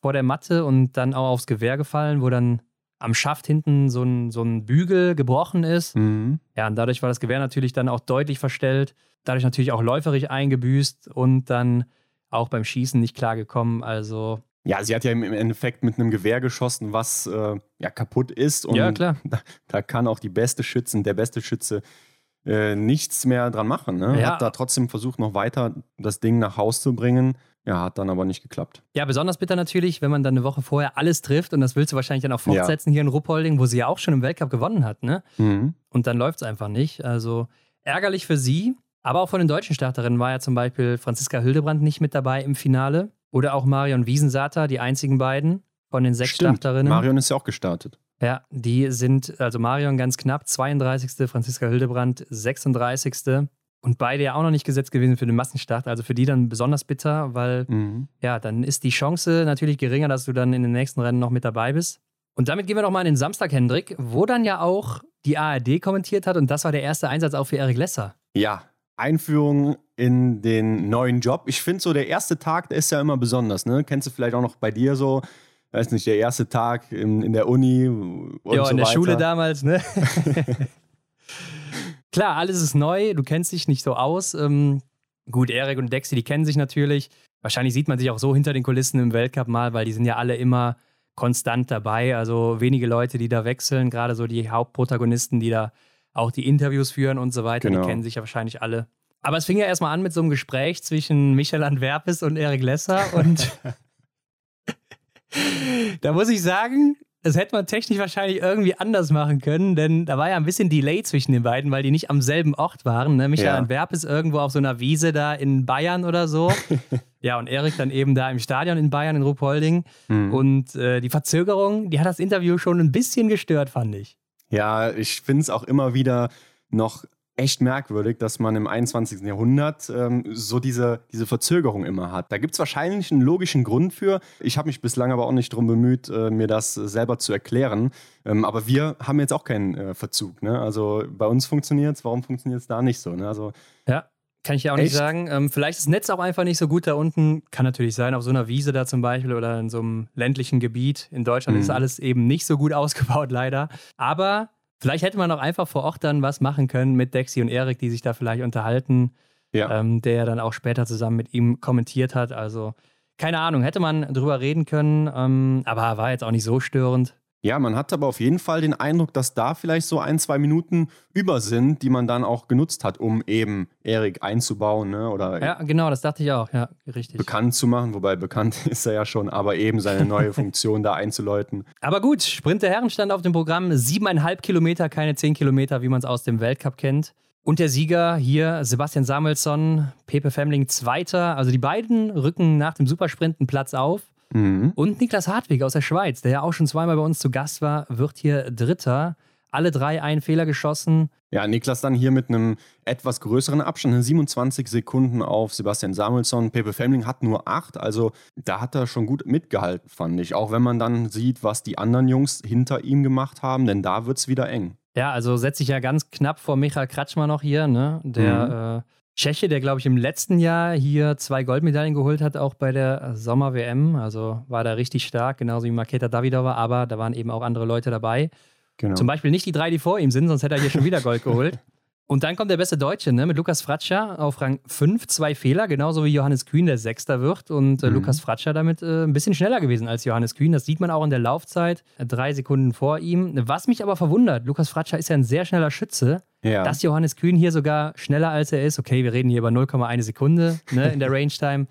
vor der Matte und dann auch aufs Gewehr gefallen, wo dann am Schaft hinten so ein, so ein Bügel gebrochen ist. Mhm. Ja, und dadurch war das Gewehr natürlich dann auch deutlich verstellt, dadurch natürlich auch läuferig eingebüßt und dann auch beim Schießen nicht klargekommen. Also. Ja, sie hat ja im Endeffekt mit einem Gewehr geschossen, was äh, ja kaputt ist. Und ja, klar. Da, da, kann auch die beste Schützen, der beste Schütze äh, nichts mehr dran machen. Ne? Ja. Hat da trotzdem versucht, noch weiter das Ding nach Haus zu bringen. Ja, hat dann aber nicht geklappt. Ja, besonders bitter natürlich, wenn man dann eine Woche vorher alles trifft und das willst du wahrscheinlich dann auch fortsetzen ja. hier in Ruppolding, wo sie ja auch schon im Weltcup gewonnen hat, ne? Mhm. Und dann läuft es einfach nicht. Also ärgerlich für sie, aber auch von den deutschen Starterinnen war ja zum Beispiel Franziska Hildebrand nicht mit dabei im Finale oder auch Marion Wiesensater, die einzigen beiden von den sechs Stimmt. Starterinnen. Marion ist ja auch gestartet. Ja, die sind, also Marion ganz knapp, 32. Franziska Hildebrand 36. Und beide ja auch noch nicht gesetzt gewesen für den Massenstart. Also für die dann besonders bitter, weil mhm. ja, dann ist die Chance natürlich geringer, dass du dann in den nächsten Rennen noch mit dabei bist. Und damit gehen wir noch mal in den Samstag, Hendrik, wo dann ja auch die ARD kommentiert hat und das war der erste Einsatz auch für Erik Lesser. Ja, Einführung in den neuen Job. Ich finde so, der erste Tag, der ist ja immer besonders. Ne? Kennst du vielleicht auch noch bei dir so, weiß nicht, der erste Tag in, in der Uni und Ja, so in der weiter. Schule damals, ne? Klar, alles ist neu, du kennst dich nicht so aus. Ähm, gut, Erik und Dexy, die kennen sich natürlich. Wahrscheinlich sieht man sich auch so hinter den Kulissen im Weltcup mal, weil die sind ja alle immer konstant dabei. Also wenige Leute, die da wechseln, gerade so die Hauptprotagonisten, die da auch die Interviews führen und so weiter, genau. die kennen sich ja wahrscheinlich alle. Aber es fing ja erstmal an mit so einem Gespräch zwischen Michael Antwerpes und Erik Lesser und da muss ich sagen, das hätte man technisch wahrscheinlich irgendwie anders machen können, denn da war ja ein bisschen Delay zwischen den beiden, weil die nicht am selben Ort waren. Ne? Michael ja. Antwerp ist irgendwo auf so einer Wiese da in Bayern oder so. ja, und Erik dann eben da im Stadion in Bayern, in Ruhpolding. Mhm. Und äh, die Verzögerung, die hat das Interview schon ein bisschen gestört, fand ich. Ja, ich finde es auch immer wieder noch echt merkwürdig, dass man im 21. Jahrhundert ähm, so diese, diese Verzögerung immer hat. Da gibt es wahrscheinlich einen logischen Grund für. Ich habe mich bislang aber auch nicht darum bemüht, äh, mir das selber zu erklären. Ähm, aber wir haben jetzt auch keinen äh, Verzug. Ne? Also bei uns funktioniert es, warum funktioniert es da nicht so? Ne? Also, ja. Kann ich ja auch Echt? nicht sagen. Ähm, vielleicht ist das Netz auch einfach nicht so gut da unten. Kann natürlich sein, auf so einer Wiese da zum Beispiel oder in so einem ländlichen Gebiet. In Deutschland mhm. ist alles eben nicht so gut ausgebaut, leider. Aber Vielleicht hätte man auch einfach vor Ort dann was machen können mit Dexy und Erik, die sich da vielleicht unterhalten, ja. ähm, der dann auch später zusammen mit ihm kommentiert hat. Also keine Ahnung, hätte man drüber reden können, ähm, aber war jetzt auch nicht so störend. Ja, man hat aber auf jeden Fall den Eindruck, dass da vielleicht so ein, zwei Minuten über sind, die man dann auch genutzt hat, um eben Erik einzubauen, ne? Oder ja, genau, das dachte ich auch, ja, richtig. Bekannt zu machen, wobei bekannt ist er ja schon, aber eben seine neue Funktion da einzuläuten. Aber gut, Sprint der Herren stand auf dem Programm, siebeneinhalb Kilometer, keine zehn Kilometer, wie man es aus dem Weltcup kennt. Und der Sieger hier, Sebastian Samuelsson, Pepe Femling Zweiter. Also die beiden rücken nach dem Supersprint einen Platz auf. Mhm. Und Niklas Hartwig aus der Schweiz, der ja auch schon zweimal bei uns zu Gast war, wird hier Dritter. Alle drei einen Fehler geschossen. Ja, Niklas dann hier mit einem etwas größeren Abstand, 27 Sekunden auf Sebastian Samuelsson. Pepe Femling hat nur acht, also da hat er schon gut mitgehalten, fand ich. Auch wenn man dann sieht, was die anderen Jungs hinter ihm gemacht haben, denn da wird es wieder eng. Ja, also setze ich ja ganz knapp vor Michael Kratschmer noch hier, ne? Der mhm. äh, Tscheche, der, glaube ich, im letzten Jahr hier zwei Goldmedaillen geholt hat, auch bei der Sommer-WM. Also war da richtig stark, genauso wie Maketa Davidova, aber da waren eben auch andere Leute dabei. Genau. Zum Beispiel nicht die drei, die vor ihm sind, sonst hätte er hier schon wieder Gold geholt. Und dann kommt der beste Deutsche, ne? Mit Lukas Fratscher auf Rang 5, zwei Fehler, genauso wie Johannes Kühn, der Sechster wird. Und äh, mhm. Lukas Fratscher damit äh, ein bisschen schneller gewesen als Johannes Kühn. Das sieht man auch in der Laufzeit, drei Sekunden vor ihm. Was mich aber verwundert, Lukas Fratscher ist ja ein sehr schneller Schütze. Ja. Dass Johannes Kühn hier sogar schneller als er ist. Okay, wir reden hier über 0,1 Sekunde ne, in der Range Time.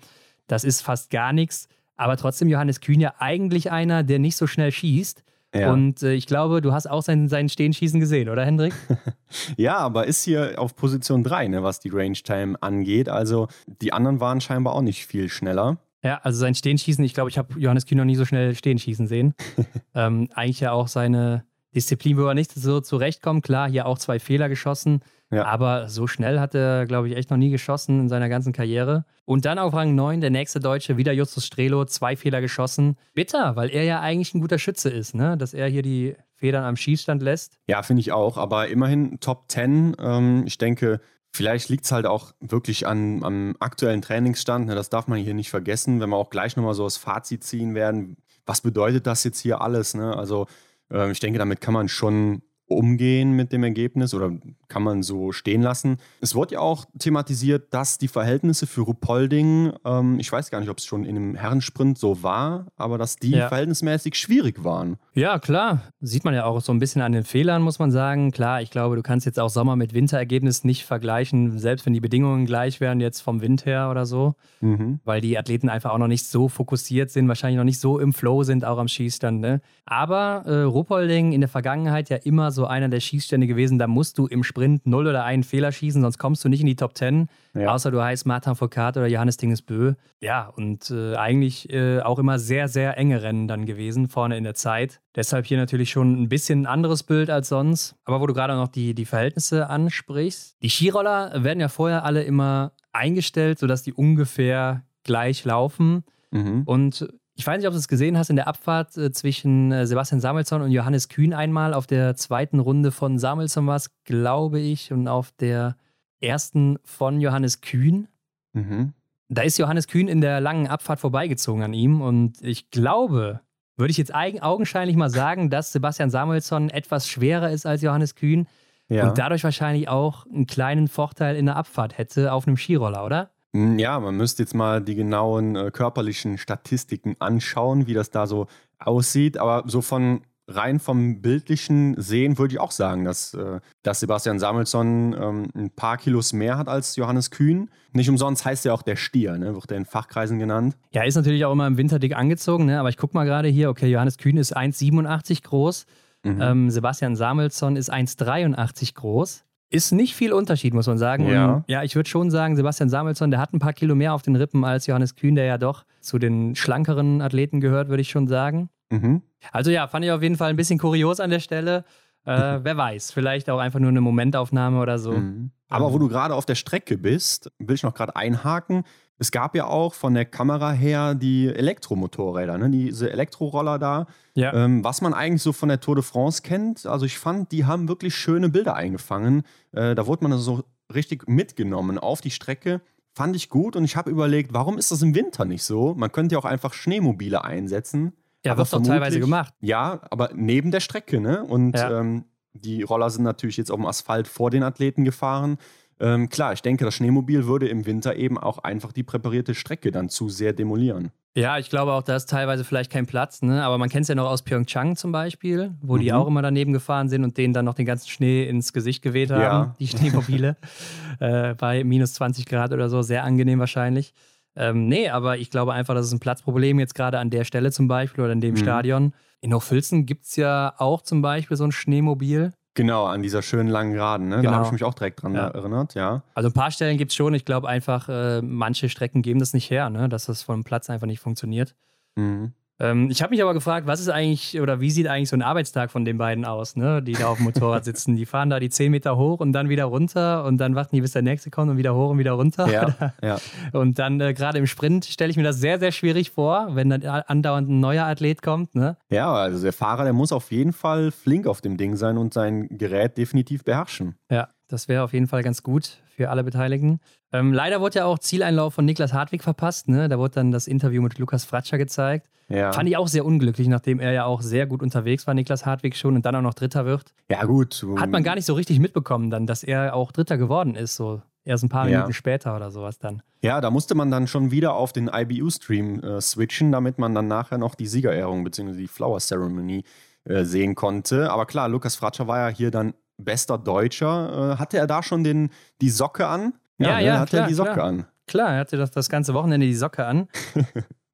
Das ist fast gar nichts. Aber trotzdem Johannes Kühn ja eigentlich einer, der nicht so schnell schießt. Ja. Und äh, ich glaube, du hast auch sein, sein Stehenschießen gesehen, oder Hendrik? ja, aber ist hier auf Position 3, ne, was die Range Time angeht. Also die anderen waren scheinbar auch nicht viel schneller. Ja, also sein Stehenschießen, ich glaube, ich habe Johannes Kühn noch nie so schnell Stehenschießen sehen. ähm, eigentlich ja auch seine Disziplin, wo er nicht so zurechtkommt. Klar, hier auch zwei Fehler geschossen. Ja. Aber so schnell hat er, glaube ich, echt noch nie geschossen in seiner ganzen Karriere. Und dann auf Rang 9 der nächste Deutsche, wieder Justus Strelo, zwei Fehler geschossen. Bitter, weil er ja eigentlich ein guter Schütze ist, ne? dass er hier die Federn am Schießstand lässt. Ja, finde ich auch. Aber immerhin Top 10. Ähm, ich denke, Vielleicht liegt es halt auch wirklich an, am aktuellen Trainingsstand. Ne? Das darf man hier nicht vergessen, wenn wir auch gleich nochmal so das Fazit ziehen werden. Was bedeutet das jetzt hier alles? Ne? Also, äh, ich denke, damit kann man schon umgehen mit dem Ergebnis oder kann man so stehen lassen. Es wurde ja auch thematisiert, dass die Verhältnisse für Rupolding, ähm, ich weiß gar nicht, ob es schon in einem Herrensprint so war, aber dass die ja. verhältnismäßig schwierig waren. Ja, klar. Sieht man ja auch so ein bisschen an den Fehlern, muss man sagen. Klar, ich glaube, du kannst jetzt auch Sommer mit Winterergebnis nicht vergleichen, selbst wenn die Bedingungen gleich wären jetzt vom Wind her oder so, mhm. weil die Athleten einfach auch noch nicht so fokussiert sind, wahrscheinlich noch nicht so im Flow sind, auch am Schießstand. Ne? Aber äh, Rupolding in der Vergangenheit ja immer so einer der Schießstände gewesen, da musst du im Sprint null oder einen Fehler schießen, sonst kommst du nicht in die Top Ten. Ja. Außer du heißt Martin Foucault oder Johannes Dingesbö. Ja, und äh, eigentlich äh, auch immer sehr, sehr enge Rennen dann gewesen, vorne in der Zeit. Deshalb hier natürlich schon ein bisschen ein anderes Bild als sonst. Aber wo du gerade noch die, die Verhältnisse ansprichst. Die Skiroller werden ja vorher alle immer eingestellt, sodass die ungefähr gleich laufen. Mhm. Und ich weiß nicht, ob du es gesehen hast in der Abfahrt äh, zwischen äh, Sebastian Samuelsson und Johannes Kühn einmal. Auf der zweiten Runde von Samuelsson war es, glaube ich, und auf der ersten von Johannes Kühn. Mhm. Da ist Johannes Kühn in der langen Abfahrt vorbeigezogen an ihm. Und ich glaube, würde ich jetzt augenscheinlich mal sagen, dass Sebastian Samuelsson etwas schwerer ist als Johannes Kühn. Ja. Und dadurch wahrscheinlich auch einen kleinen Vorteil in der Abfahrt hätte auf einem Skiroller, oder? Hm, ja, man müsste jetzt mal die genauen äh, körperlichen Statistiken anschauen, wie das da so aussieht. Aber so von rein vom bildlichen Sehen würde ich auch sagen, dass, äh, dass Sebastian Samuelsson ähm, ein paar Kilos mehr hat als Johannes Kühn. Nicht umsonst heißt er auch der Stier, ne? wird er in Fachkreisen genannt. Ja, ist natürlich auch immer im Winter dick angezogen, ne? aber ich gucke mal gerade hier, okay, Johannes Kühn ist 1,87 groß, mhm. ähm, Sebastian Samuelsson ist 1,83 groß. Ist nicht viel Unterschied, muss man sagen. Ja, Und ja ich würde schon sagen, Sebastian Samuelsson, der hat ein paar Kilo mehr auf den Rippen als Johannes Kühn, der ja doch zu den schlankeren Athleten gehört, würde ich schon sagen. Mhm. Also ja, fand ich auf jeden Fall ein bisschen kurios an der Stelle. Äh, wer weiß, vielleicht auch einfach nur eine Momentaufnahme oder so. Mhm. Aber wo du gerade auf der Strecke bist, will ich noch gerade einhaken. Es gab ja auch von der Kamera her die Elektromotorräder, ne? diese Elektroroller da. Ja. Ähm, was man eigentlich so von der Tour de France kennt. Also ich fand, die haben wirklich schöne Bilder eingefangen. Äh, da wurde man also so richtig mitgenommen auf die Strecke. Fand ich gut und ich habe überlegt, warum ist das im Winter nicht so? Man könnte ja auch einfach Schneemobile einsetzen. Ja, wird doch teilweise gemacht. Ja, aber neben der Strecke, ne? Und ja. ähm, die Roller sind natürlich jetzt auf dem Asphalt vor den Athleten gefahren. Ähm, klar, ich denke, das Schneemobil würde im Winter eben auch einfach die präparierte Strecke dann zu sehr demolieren. Ja, ich glaube auch, da ist teilweise vielleicht kein Platz, ne? aber man kennt es ja noch aus Pyeongchang zum Beispiel, wo mhm. die auch immer daneben gefahren sind und denen dann noch den ganzen Schnee ins Gesicht geweht haben, ja. die Schneemobile, äh, bei minus 20 Grad oder so, sehr angenehm wahrscheinlich. Ähm, nee, aber ich glaube einfach, das ist ein Platzproblem jetzt gerade an der Stelle zum Beispiel oder in dem mhm. Stadion. In Hochfilzen gibt es ja auch zum Beispiel so ein Schneemobil. Genau, an dieser schönen langen Geraden. Ne? Genau. Da habe ich mich auch direkt dran ja. erinnert, ja. Also ein paar Stellen gibt es schon. Ich glaube einfach, äh, manche Strecken geben das nicht her, ne? dass das vom Platz einfach nicht funktioniert. Mhm. Ähm, ich habe mich aber gefragt, was ist eigentlich oder wie sieht eigentlich so ein Arbeitstag von den beiden aus, ne? die da auf dem Motorrad sitzen? Die fahren da die 10 Meter hoch und dann wieder runter und dann warten die, bis der nächste kommt und wieder hoch und wieder runter. Ja, ja. Und dann äh, gerade im Sprint stelle ich mir das sehr, sehr schwierig vor, wenn dann andauernd ein neuer Athlet kommt. Ne? Ja, also der Fahrer, der muss auf jeden Fall flink auf dem Ding sein und sein Gerät definitiv beherrschen. Ja, das wäre auf jeden Fall ganz gut für alle Beteiligten. Ähm, leider wurde ja auch Zieleinlauf von Niklas Hartwig verpasst. Ne? Da wurde dann das Interview mit Lukas Fratscher gezeigt. Ja. Fand ich auch sehr unglücklich, nachdem er ja auch sehr gut unterwegs war, Niklas Hartwig schon, und dann auch noch Dritter wird. Ja, gut. Hat man gar nicht so richtig mitbekommen, dann, dass er auch Dritter geworden ist, so erst ein paar ja. Minuten später oder sowas dann. Ja, da musste man dann schon wieder auf den IBU-Stream äh, switchen, damit man dann nachher noch die Siegerehrung bzw. die Flower Ceremony äh, sehen konnte. Aber klar, Lukas Fratscher war ja hier dann bester Deutscher. Äh, hatte er da schon den, die Socke an? Ja, ja, ne, ja hatte klar, er die Socke klar. an. Klar, er hatte das, das ganze Wochenende die Socke an.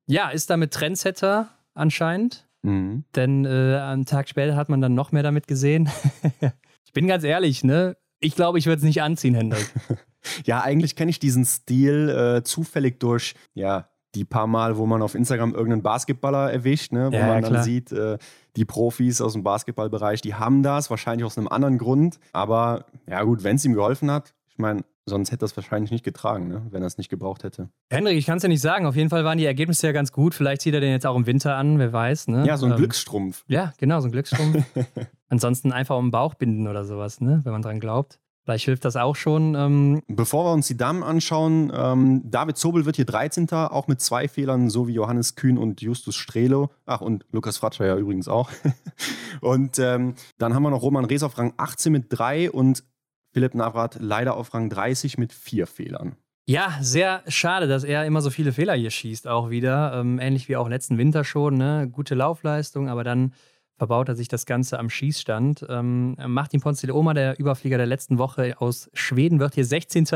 ja, ist damit Trendsetter anscheinend. Mhm. Denn äh, einen Tag später hat man dann noch mehr damit gesehen. ich bin ganz ehrlich, ne? Ich glaube, ich würde es nicht anziehen, Hendrik. ja, eigentlich kenne ich diesen Stil äh, zufällig durch, ja, die paar Mal, wo man auf Instagram irgendeinen Basketballer erwischt, ne, wo ja, man dann sieht, äh, die Profis aus dem Basketballbereich, die haben das, wahrscheinlich aus einem anderen Grund. Aber ja gut, wenn es ihm geholfen hat, ich meine, sonst hätte er es wahrscheinlich nicht getragen, ne, wenn er es nicht gebraucht hätte. Henrik, ich kann es ja nicht sagen. Auf jeden Fall waren die Ergebnisse ja ganz gut. Vielleicht zieht er den jetzt auch im Winter an, wer weiß. Ne? Ja, so ein ähm, Glücksstrumpf. Ja, genau, so ein Glücksstrumpf. Ansonsten einfach um den Bauch binden oder sowas, ne, wenn man dran glaubt. Vielleicht hilft das auch schon. Ähm Bevor wir uns die Damen anschauen, ähm, David Zobel wird hier 13. auch mit zwei Fehlern, so wie Johannes Kühn und Justus Strelo. Ach, und Lukas Fratscher ja übrigens auch. und ähm, dann haben wir noch Roman Rees auf Rang 18 mit drei und Philipp Navrat leider auf Rang 30 mit vier Fehlern. Ja, sehr schade, dass er immer so viele Fehler hier schießt, auch wieder. Ähm, ähnlich wie auch letzten Winter schon. Ne? Gute Laufleistung, aber dann verbaut er sich das Ganze am Schießstand. Ähm, Martin Ponzile-Oma, der Überflieger der letzten Woche aus Schweden, wird hier 16.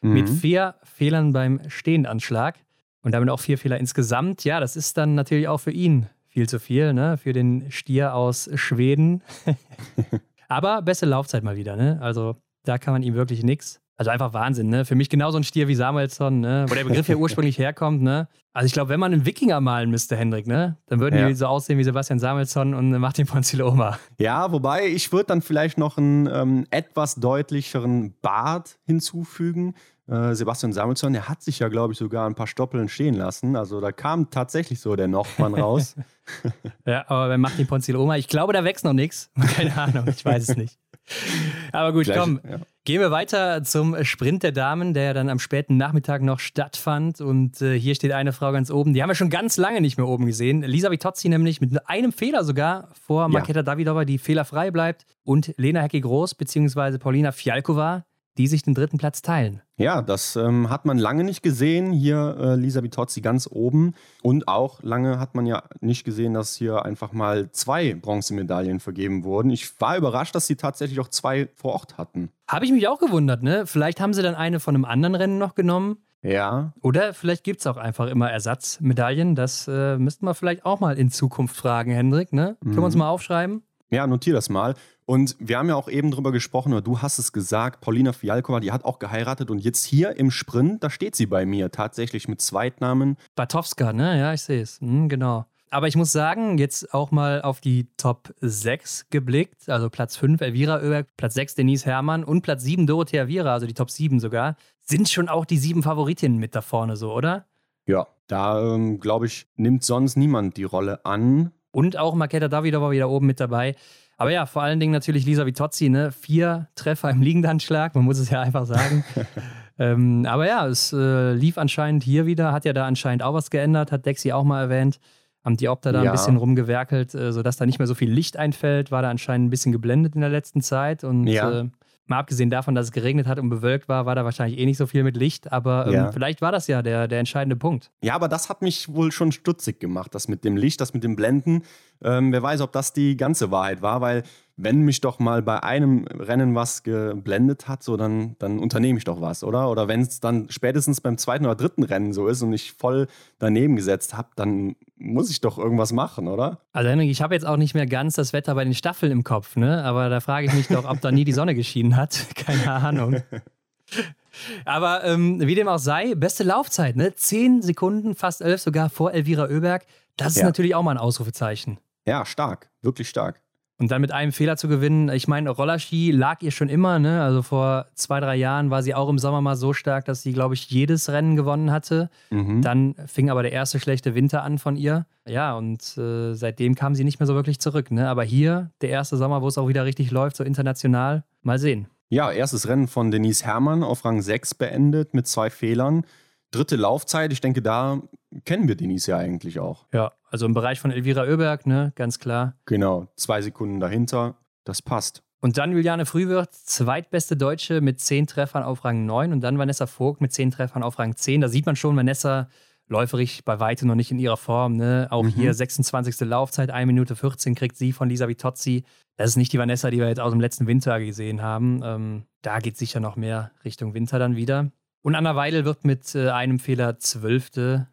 Mhm. mit vier Fehlern beim Stehendanschlag und damit auch vier Fehler insgesamt. Ja, das ist dann natürlich auch für ihn viel zu viel, ne? für den Stier aus Schweden. Aber beste Laufzeit mal wieder. Ne? Also da kann man ihm wirklich nichts. Also einfach Wahnsinn, ne? Für mich genauso ein Stier wie Samuelsson, ne? Wo der Begriff ja ursprünglich herkommt, ne? Also ich glaube, wenn man einen Wikinger malen müsste, Hendrik, ne? Dann würden ja. die so aussehen wie Sebastian Samuelsson und Martin Ponziloma. Ja, wobei ich würde dann vielleicht noch einen ähm, etwas deutlicheren Bart hinzufügen. Äh, Sebastian Samuelsson, der hat sich ja, glaube ich, sogar ein paar Stoppeln stehen lassen. Also da kam tatsächlich so der Nochmann raus. ja, aber bei Martin Ponziloma, ich glaube, da wächst noch nichts. Keine Ahnung, ich weiß es nicht. Aber gut, Gleich, komm. Ja. Gehen wir weiter zum Sprint der Damen, der dann am späten Nachmittag noch stattfand. Und äh, hier steht eine Frau ganz oben. Die haben wir schon ganz lange nicht mehr oben gesehen. Lisa Vitozzi nämlich mit einem Fehler sogar vor Marketa ja. Davidova, die fehlerfrei bleibt. Und Lena Hecki-Groß bzw. Paulina Fialkova, die sich den dritten Platz teilen. Ja, das ähm, hat man lange nicht gesehen. Hier äh, Lisa Vitozzi ganz oben. Und auch lange hat man ja nicht gesehen, dass hier einfach mal zwei Bronzemedaillen vergeben wurden. Ich war überrascht, dass sie tatsächlich auch zwei vor Ort hatten. Habe ich mich auch gewundert, ne? Vielleicht haben sie dann eine von einem anderen Rennen noch genommen. Ja. Oder vielleicht gibt es auch einfach immer Ersatzmedaillen. Das äh, müssten wir vielleicht auch mal in Zukunft fragen, Hendrik. Ne? Mhm. Können wir uns mhm. mal aufschreiben? Ja, notier das mal. Und wir haben ja auch eben drüber gesprochen, oder du hast es gesagt, Paulina Fialkova, die hat auch geheiratet und jetzt hier im Sprint, da steht sie bei mir tatsächlich mit Zweitnamen. Batowska, ne? Ja, ich sehe es. Hm, genau. Aber ich muss sagen, jetzt auch mal auf die Top 6 geblickt. Also Platz 5 Elvira Oeberg, Platz 6 Denise Herrmann und Platz 7 Dorothea Viera, also die Top 7 sogar, sind schon auch die sieben Favoritinnen mit da vorne so, oder? Ja, da ähm, glaube ich, nimmt sonst niemand die Rolle an. Und auch Maketa Davidova wieder oben mit dabei. Aber ja, vor allen Dingen natürlich Lisa Vitozzi, ne? Vier Treffer im Liegendanschlag, man muss es ja einfach sagen. ähm, aber ja, es äh, lief anscheinend hier wieder, hat ja da anscheinend auch was geändert, hat Dexi auch mal erwähnt. Haben die Opta da ja. ein bisschen rumgewerkelt, äh, sodass da nicht mehr so viel Licht einfällt, war da anscheinend ein bisschen geblendet in der letzten Zeit. Und ja. äh, mal abgesehen davon, dass es geregnet hat und bewölkt war, war da wahrscheinlich eh nicht so viel mit Licht, aber ähm, ja. vielleicht war das ja der, der entscheidende Punkt. Ja, aber das hat mich wohl schon stutzig gemacht, das mit dem Licht, das mit dem Blenden. Ähm, wer weiß, ob das die ganze Wahrheit war, weil wenn mich doch mal bei einem Rennen was geblendet hat, so dann, dann unternehme ich doch was, oder? Oder wenn es dann spätestens beim zweiten oder dritten Rennen so ist und ich voll daneben gesetzt habe, dann muss ich doch irgendwas machen, oder? Also Henrik, ich habe jetzt auch nicht mehr ganz das Wetter bei den Staffeln im Kopf, ne? Aber da frage ich mich doch, ob da nie die Sonne geschienen hat. Keine Ahnung. Aber ähm, wie dem auch sei, beste Laufzeit, ne? Zehn Sekunden, fast elf sogar vor Elvira Oeberg. Das ist ja. natürlich auch mal ein Ausrufezeichen. Ja, stark, wirklich stark. Und dann mit einem Fehler zu gewinnen, ich meine, Rollerski lag ihr schon immer, ne? Also vor zwei, drei Jahren war sie auch im Sommer mal so stark, dass sie, glaube ich, jedes Rennen gewonnen hatte. Mhm. Dann fing aber der erste schlechte Winter an von ihr. Ja, und äh, seitdem kam sie nicht mehr so wirklich zurück, ne? Aber hier, der erste Sommer, wo es auch wieder richtig läuft, so international, mal sehen. Ja, erstes Rennen von Denise Herrmann auf Rang 6 beendet mit zwei Fehlern dritte Laufzeit, ich denke, da kennen wir Denise ja eigentlich auch. Ja, also im Bereich von Elvira Oeberg, ne, ganz klar. Genau, zwei Sekunden dahinter, das passt. Und dann Juliane Frühwirth, zweitbeste Deutsche mit zehn Treffern auf Rang 9 und dann Vanessa Vogt mit zehn Treffern auf Rang 10. Da sieht man schon, Vanessa läuferig bei weitem noch nicht in ihrer Form. Ne? Auch mhm. hier 26. Laufzeit, 1 Minute 14 kriegt sie von Lisa Vitozzi. Das ist nicht die Vanessa, die wir jetzt aus dem letzten Winter gesehen haben. Ähm, da geht sicher noch mehr Richtung Winter dann wieder. Und Anna Weidel wird mit äh, einem Fehler Zwölfte,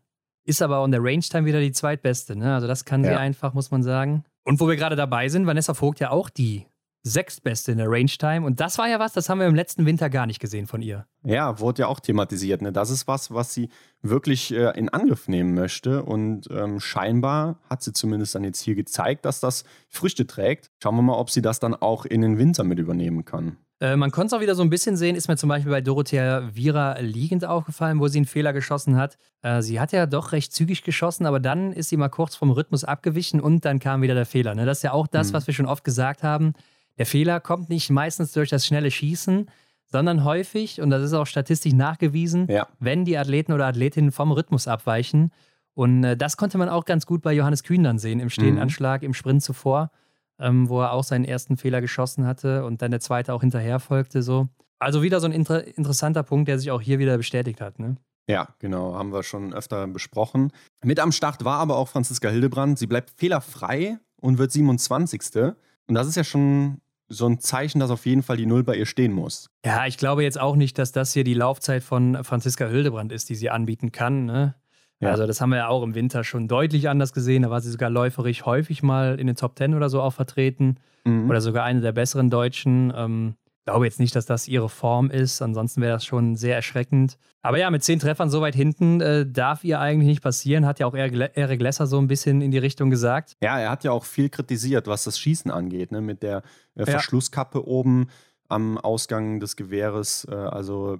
ist aber auch in der Range-Time wieder die zweitbeste. Ne? Also das kann ja. sie einfach, muss man sagen. Und wo wir gerade dabei sind, Vanessa Vogt ja auch die sechstbeste in der Range-Time. Und das war ja was, das haben wir im letzten Winter gar nicht gesehen von ihr. Ja, wurde ja auch thematisiert. Ne? Das ist was, was sie wirklich äh, in Angriff nehmen möchte. Und ähm, scheinbar hat sie zumindest dann jetzt hier gezeigt, dass das Früchte trägt. Schauen wir mal, ob sie das dann auch in den Winter mit übernehmen kann. Äh, man konnte es auch wieder so ein bisschen sehen, ist mir zum Beispiel bei Dorothea Vira liegend aufgefallen, wo sie einen Fehler geschossen hat. Äh, sie hat ja doch recht zügig geschossen, aber dann ist sie mal kurz vom Rhythmus abgewichen und dann kam wieder der Fehler. Ne? Das ist ja auch das, mhm. was wir schon oft gesagt haben. Der Fehler kommt nicht meistens durch das schnelle Schießen, sondern häufig, und das ist auch statistisch nachgewiesen, Ja. wenn die Athleten oder Athletinnen vom Rhythmus abweichen. Und äh, das konnte man auch ganz gut bei Johannes Kühn dann sehen, im Stehenanschlag, im Sprint zuvor, ähm, wo er auch seinen ersten Fehler geschossen hatte und dann der zweite auch hinterher folgte. So. Also wieder so ein inter interessanter Punkt, der sich auch hier wieder bestätigt hat. Ne? Ja, genau, haben wir schon öfter besprochen. Mit am Start war aber auch Franziska Hildebrand. Sie bleibt fehlerfrei und wird 27. Und das ist ja schon so ein Zeichen, dass auf jeden Fall die Null bei ihr stehen muss. Ja, ich glaube jetzt auch nicht, dass das hier die Laufzeit von Franziska Hildebrand ist, die sie anbieten kann. Ne? Ja. Also das haben wir ja auch im Winter schon deutlich anders gesehen. Da war sie sogar läuferisch häufig mal in den Top Ten oder so auch vertreten. Mhm. Oder sogar eine der besseren Deutschen. Ähm, glaube jetzt nicht, dass das ihre Form ist. Ansonsten wäre das schon sehr erschreckend. Aber ja, mit zehn Treffern so weit hinten äh, darf ihr eigentlich nicht passieren. Hat ja auch Eric Lesser so ein bisschen in die Richtung gesagt. Ja, er hat ja auch viel kritisiert, was das Schießen angeht, ne? mit der äh, Ja. Verschlusskappe oben am Ausgang des Gewehres. Äh, also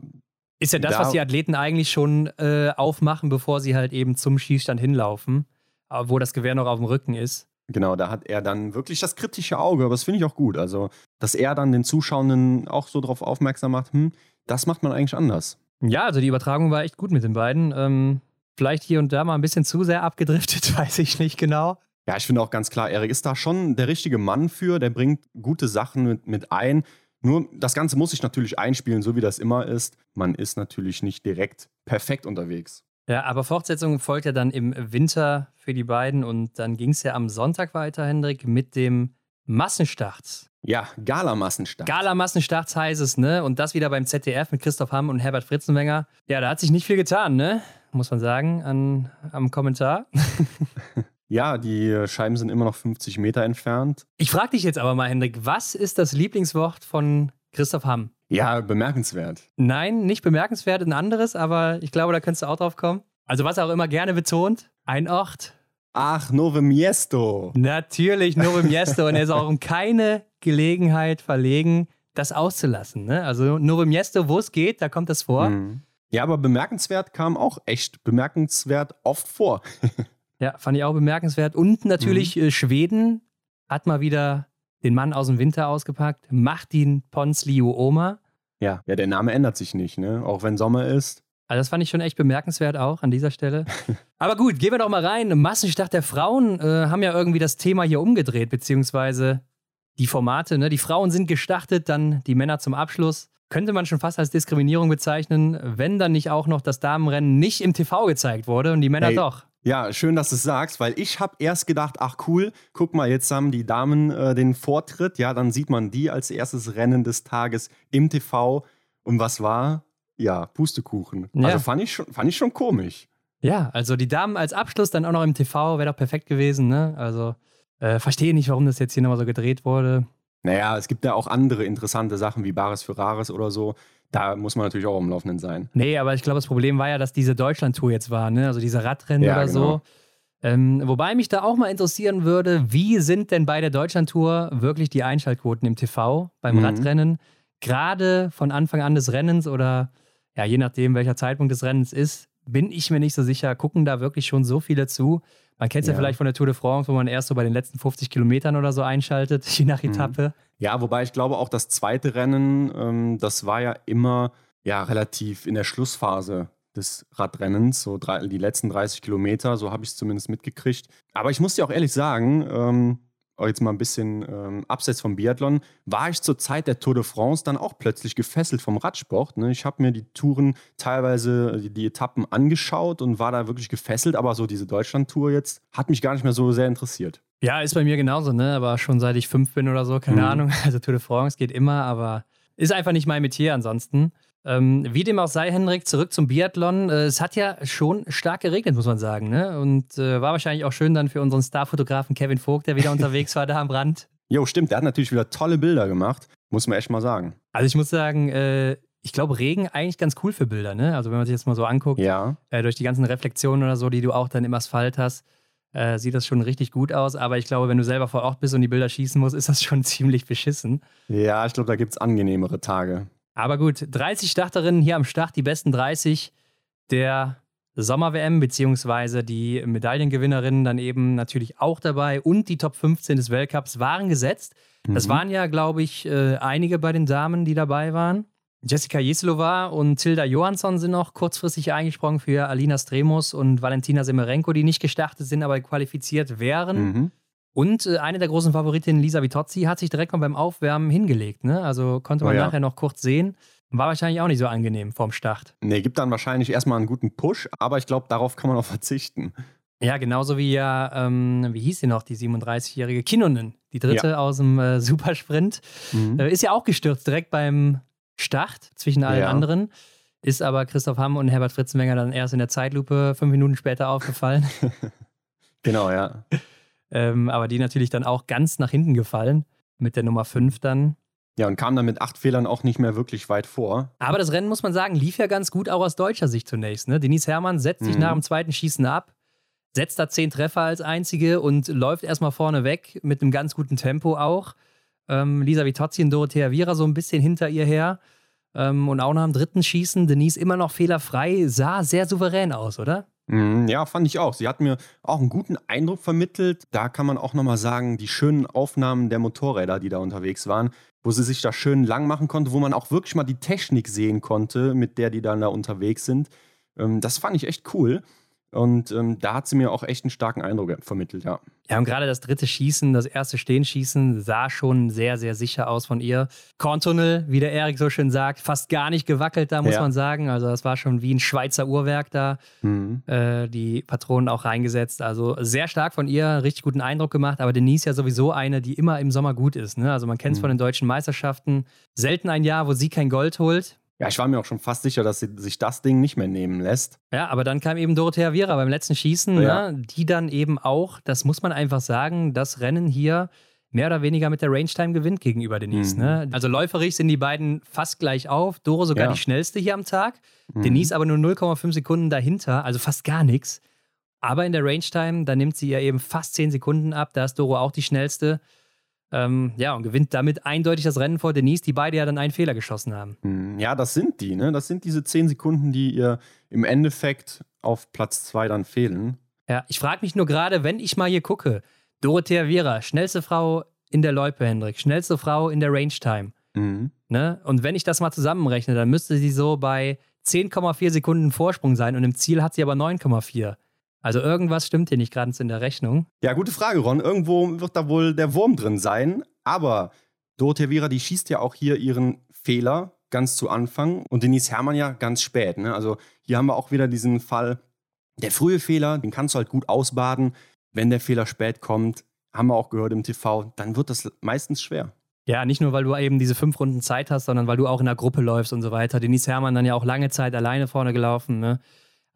Ist ja das, Da- was die Athleten eigentlich schon äh, aufmachen, bevor sie halt eben zum Schießstand hinlaufen, äh, wo das Gewehr noch auf dem Rücken ist. Genau, da hat er dann wirklich das kritische Auge, aber das finde ich auch gut. Also, dass er dann den Zuschauenden auch so darauf aufmerksam macht, hm, das macht man eigentlich anders. Ja, also die Übertragung war echt gut mit den beiden. Ähm, vielleicht hier und da mal ein bisschen zu sehr abgedriftet, weiß ich nicht genau. Ja, ich finde auch ganz klar, Erik ist da schon der richtige Mann für, der bringt gute Sachen mit, mit ein. Nur das Ganze muss sich natürlich einspielen, so wie das immer ist. Man ist natürlich nicht direkt perfekt unterwegs. Ja, aber Fortsetzung folgt ja dann im Winter für die beiden und dann ging es ja am Sonntag weiter, Hendrik, mit dem Massenstart. Ja, Galamassenstart. Gala-Massenstarts heißt es, ne? Und das wieder beim ZDF mit Christoph Hamm und Herbert Fritzenwenger. Ja, da hat sich nicht viel getan, ne? Muss man sagen, an, am Kommentar. Ja, die Scheiben sind immer noch 50 Meter entfernt. Ich frage dich jetzt aber mal, Hendrik, was ist das Lieblingswort von Christoph Hamm? Ja, bemerkenswert. Nein, nicht bemerkenswert, ein anderes, aber ich glaube, da könntest du auch drauf kommen. Also, was auch immer gerne betont, ein Ort. Ach, Nove Miesto. Natürlich Novo Miesto und er ist auch um keine Gelegenheit verlegen, das auszulassen. Ne? Also, Novo Miesto, wo es geht, da kommt das vor. Mhm. Ja, aber bemerkenswert kam auch echt bemerkenswert oft vor. Ja, fand ich auch bemerkenswert. Und natürlich äh, Schweden hat mal wieder den Mann aus dem Winter ausgepackt. Martin Ponsliu Oma. Ja, ja, der Name ändert sich nicht, ne? Auch wenn Sommer ist. Also das fand ich schon echt bemerkenswert auch an dieser Stelle. Aber gut, gehen wir doch mal rein. Massenstart der Frauen äh, haben ja irgendwie das Thema hier umgedreht, beziehungsweise die Formate. Ne? Die Frauen sind gestartet, dann die Männer zum Abschluss. Könnte man schon fast als Diskriminierung bezeichnen, wenn dann nicht auch noch das Damenrennen nicht im TV gezeigt wurde und die Männer Hey, doch. Ja, schön, dass du es sagst, weil ich habe erst gedacht, ach cool, guck mal, jetzt haben die Damen äh, den Vortritt, ja, dann sieht man die als erstes Rennen des Tages im TV. Und was war? Ja, Pustekuchen. Ja. Also fand ich, schon, fand ich schon komisch. Ja, also die Damen als Abschluss dann auch noch im TV wäre doch perfekt gewesen, ne? Also äh, verstehe nicht, warum das jetzt hier nochmal so gedreht wurde. Naja, es gibt ja auch andere interessante Sachen wie Bares für Rares oder so. Da muss man natürlich auch am Laufenden sein. Nee, aber ich glaube, das Problem war ja, dass diese Deutschland-Tour jetzt war, ne? Also diese Radrennen Ja, oder genau. so. Ähm, wobei mich da auch mal interessieren würde, wie sind denn bei der Deutschland-Tour wirklich die Einschaltquoten im TV beim Mhm. Radrennen? Gerade von Anfang an des Rennens oder ja, je nachdem, welcher Zeitpunkt des Rennens ist, bin ich mir nicht so sicher. Gucken da wirklich schon so viele zu? Man kennt es ja. Ja. vielleicht von der Tour de France, wo man erst so bei den letzten 50 Kilometern oder so einschaltet, je nach Mhm. Ja, wobei ich glaube, auch das zweite Rennen, ähm, das war ja immer ja, relativ in der Schlussphase des Radrennens, so drei, die letzten 30 Kilometer, so habe ich es zumindest mitgekriegt. Aber ich muss dir auch ehrlich sagen, ähm, auch jetzt mal ein bisschen ähm, abseits vom Biathlon, war ich zur Zeit der Tour de France dann auch plötzlich gefesselt vom Radsport. Ne? Ich habe mir die Touren teilweise, die, die Etappen angeschaut und war da wirklich gefesselt, aber so diese Deutschland-Tour jetzt hat mich gar nicht mehr so sehr interessiert. Ja, ist bei mir genauso, ne? Aber schon seit ich fünf bin oder so, keine Mhm. Ahnung. Also Tour de France geht immer, aber ist einfach nicht mein Metier ansonsten. Ähm, wie dem auch sei, Henrik, zurück zum Biathlon. Äh, es hat ja schon stark geregnet, muss man sagen, ne? Und äh, war wahrscheinlich auch schön dann für unseren Starfotografen Kevin Vogt, der wieder unterwegs war da am Rand. Jo, stimmt, der hat natürlich wieder tolle Bilder gemacht, muss man echt mal sagen. Also ich muss sagen, äh, ich glaube, Regen eigentlich ganz cool für Bilder, ne? Also wenn man sich das mal so anguckt, Ja. äh, durch die ganzen Reflexionen oder so, die du auch dann im Asphalt hast, äh, sieht das schon richtig gut aus. Aber ich glaube, wenn du selber vor Ort bist und die Bilder schießen musst, ist das schon ziemlich beschissen. Ja, ich glaube, da gibt es angenehmere Tage. Aber gut, 30 Starterinnen hier am Start, die besten 30 der Sommer-WM, beziehungsweise die Medaillengewinnerinnen dann eben natürlich auch dabei und die Top 15 des Weltcups waren gesetzt. Das Mhm. waren ja, glaube ich, äh, einige bei den Damen, die dabei waren. Jessica Jeslova und Tilda Johansson sind noch kurzfristig eingesprungen für Alina Stremus und Valentina Semerenko, die nicht gestartet sind, aber qualifiziert wären. Mhm. Und äh, eine der großen Favoritinnen, Lisa Vitozzi, hat sich direkt mal beim Aufwärmen hingelegt. Ne? Also konnte man oh ja. nachher noch kurz sehen. War wahrscheinlich auch nicht so angenehm vorm Start. Nee, gibt dann wahrscheinlich erstmal einen guten Push, aber ich glaube, darauf kann man auch verzichten. Ja, genauso wie ja, ähm, wie hieß sie noch, die 37-jährige Kinnunen, die dritte ja. aus dem äh, Supersprint. Mhm. Äh, ist ja auch gestürzt direkt beim Start zwischen allen ja. anderen. Ist aber Christoph Hamm und Herbert Fritzenwenger dann erst in der Zeitlupe fünf Minuten später aufgefallen. genau, ja. ähm, aber die natürlich dann auch ganz nach hinten gefallen mit der Nummer 5 dann. Ja, und kam dann mit acht Fehlern auch nicht mehr wirklich weit vor. Aber das Rennen, muss man sagen, lief ja ganz gut, auch aus deutscher Sicht zunächst. Ne? Denise Herrmann setzt sich mhm. nach dem zweiten Schießen ab, setzt da zehn Treffer als einzige und läuft erstmal vorne weg mit einem ganz guten Tempo auch. Ähm, Lisa Vitozzi und Dorothea Viera so ein bisschen hinter ihr her. Ähm, und auch nach dem dritten Schießen, Denise immer noch fehlerfrei, sah sehr souverän aus, oder? Mhm, ja, fand ich auch. Sie hat mir auch einen guten Eindruck vermittelt. Da kann man auch nochmal sagen, die schönen Aufnahmen der Motorräder, die da unterwegs waren, wo sie sich da schön lang machen konnte, wo man auch wirklich mal die Technik sehen konnte, mit der die dann da unterwegs sind. Ähm, das fand ich echt cool. Und ähm, da hat sie mir auch echt einen starken Eindruck vermittelt, ja. Ja, und gerade das dritte Schießen, das erste Stehenschießen, sah schon sehr, sehr sicher aus von ihr. Korntunnel, wie der Erik so schön sagt, fast gar nicht gewackelt da, muss ja. man sagen. Also das war schon wie ein Schweizer Uhrwerk da, mhm. äh, die Patronen auch reingesetzt. Also sehr stark von ihr, richtig guten Eindruck gemacht. Aber Denise ja sowieso eine, die immer im Sommer gut ist. Ne? Also man kennt es mhm. von den deutschen Meisterschaften. Selten ein Jahr, wo sie kein Gold holt. Ja, ich war mir auch schon fast sicher, dass sie sich das Ding nicht mehr nehmen lässt. Ja, aber dann kam eben Dorothea Viera beim letzten Schießen, ja. ne, die dann eben auch, das muss man einfach sagen, das Rennen hier mehr oder weniger mit der Range-Time gewinnt gegenüber Denise. Mhm. Ne? Also läuferisch sind die beiden fast gleich auf. Doro sogar ja. die schnellste hier am Tag. Mhm. Denise aber nur 0,5 Sekunden dahinter, also fast gar nichts. Aber in der Range-Time, da nimmt sie ja eben fast 10 Sekunden ab. Da ist Doro auch die schnellste. Ähm, ja, und gewinnt damit eindeutig das Rennen vor Denise, die beide ja dann einen Fehler geschossen haben. Hm, ja, das sind die, ne? Das sind diese zehn Sekunden, die ihr im Endeffekt auf Platz zwei dann fehlen. Ja, ich frage mich nur gerade, wenn ich mal hier gucke, Dorothea Viera, schnellste Frau in der Loipe, Hendrik, schnellste Frau in der Range Time. Mhm. Ne? Und wenn ich das mal zusammenrechne, dann müsste sie so bei 10,4 Sekunden Vorsprung sein und im Ziel hat sie aber 9,4. Also irgendwas stimmt hier nicht gerade in der Rechnung. Ja, gute Frage, Ron. Irgendwo wird da wohl der Wurm drin sein. Aber Dorothea Vera, die schießt ja auch hier ihren Fehler ganz zu Anfang und Denise Herrmann ja ganz spät. Ne? Also hier haben wir auch wieder diesen Fall, der frühe Fehler, den kannst du halt gut ausbaden. Wenn der Fehler spät kommt, haben wir auch gehört im TV, dann wird das meistens schwer. Ja, nicht nur, weil du eben diese fünf Runden Zeit hast, sondern weil du auch in der Gruppe läufst und so weiter. Denise Herrmann dann ja auch lange Zeit alleine vorne gelaufen. Ne?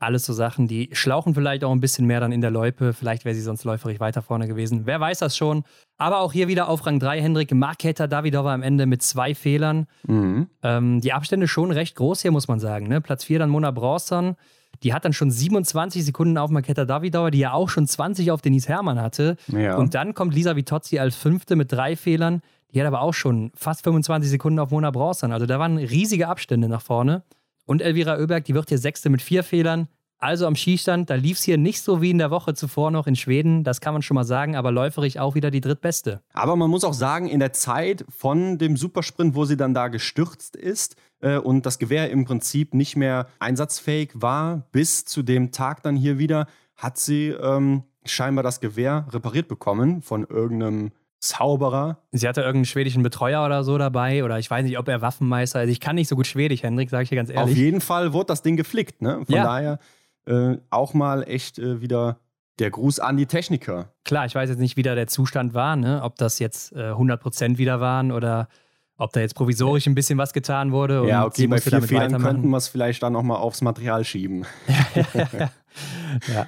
Alles so Sachen, die schlauchen vielleicht auch ein bisschen mehr dann in der Loipe. Vielleicht wäre sie sonst läuferig weiter vorne gewesen. Wer weiß das schon. Aber auch hier wieder auf Rang 3 Hendrik Marketa Davidova am Ende mit zwei Fehlern. Mhm. Ähm, die Abstände schon recht groß hier, muss man sagen. Ne? Platz 4 dann Mona Bronson. Die hat dann schon 27 Sekunden auf Marketa Davidova, die ja auch schon 20 auf Denise Herrmann hatte. Ja. Und dann kommt Lisa Vitozzi als Fünfte mit drei Fehlern. Die hat aber auch schon fast 25 Sekunden auf Mona Bronson. Also da waren riesige Abstände nach vorne. Und Elvira Oeberg, die wird hier Sechste mit vier Fehlern. Also am Skistand, da lief es hier nicht so wie in der Woche zuvor noch in Schweden, das kann man schon mal sagen, aber läuferig auch wieder die drittbeste. Aber man muss auch sagen, in der Zeit von dem Supersprint, wo sie dann da gestürzt ist äh, und das Gewehr im Prinzip nicht mehr einsatzfähig war, bis zu dem Tag dann hier wieder, hat sie ähm, scheinbar das Gewehr repariert bekommen von irgendeinem Zauberer. Sie hatte irgendeinen schwedischen Betreuer oder so dabei oder ich weiß nicht, ob er Waffenmeister ist. Ich kann nicht so gut Schwedisch, Hendrik, sage ich dir ganz ehrlich. Auf jeden Fall wurde das Ding geflickt, ne? Von ja. daher äh, auch mal echt äh, wieder der Gruß an die Techniker. Klar, ich weiß jetzt nicht, wie da der Zustand war, ne? ob das jetzt äh, 100% wieder waren oder ob da jetzt provisorisch ein bisschen was getan wurde. ja, okay, bei vier Fehlern könnten wir es vielleicht dann nochmal aufs Material schieben. ja.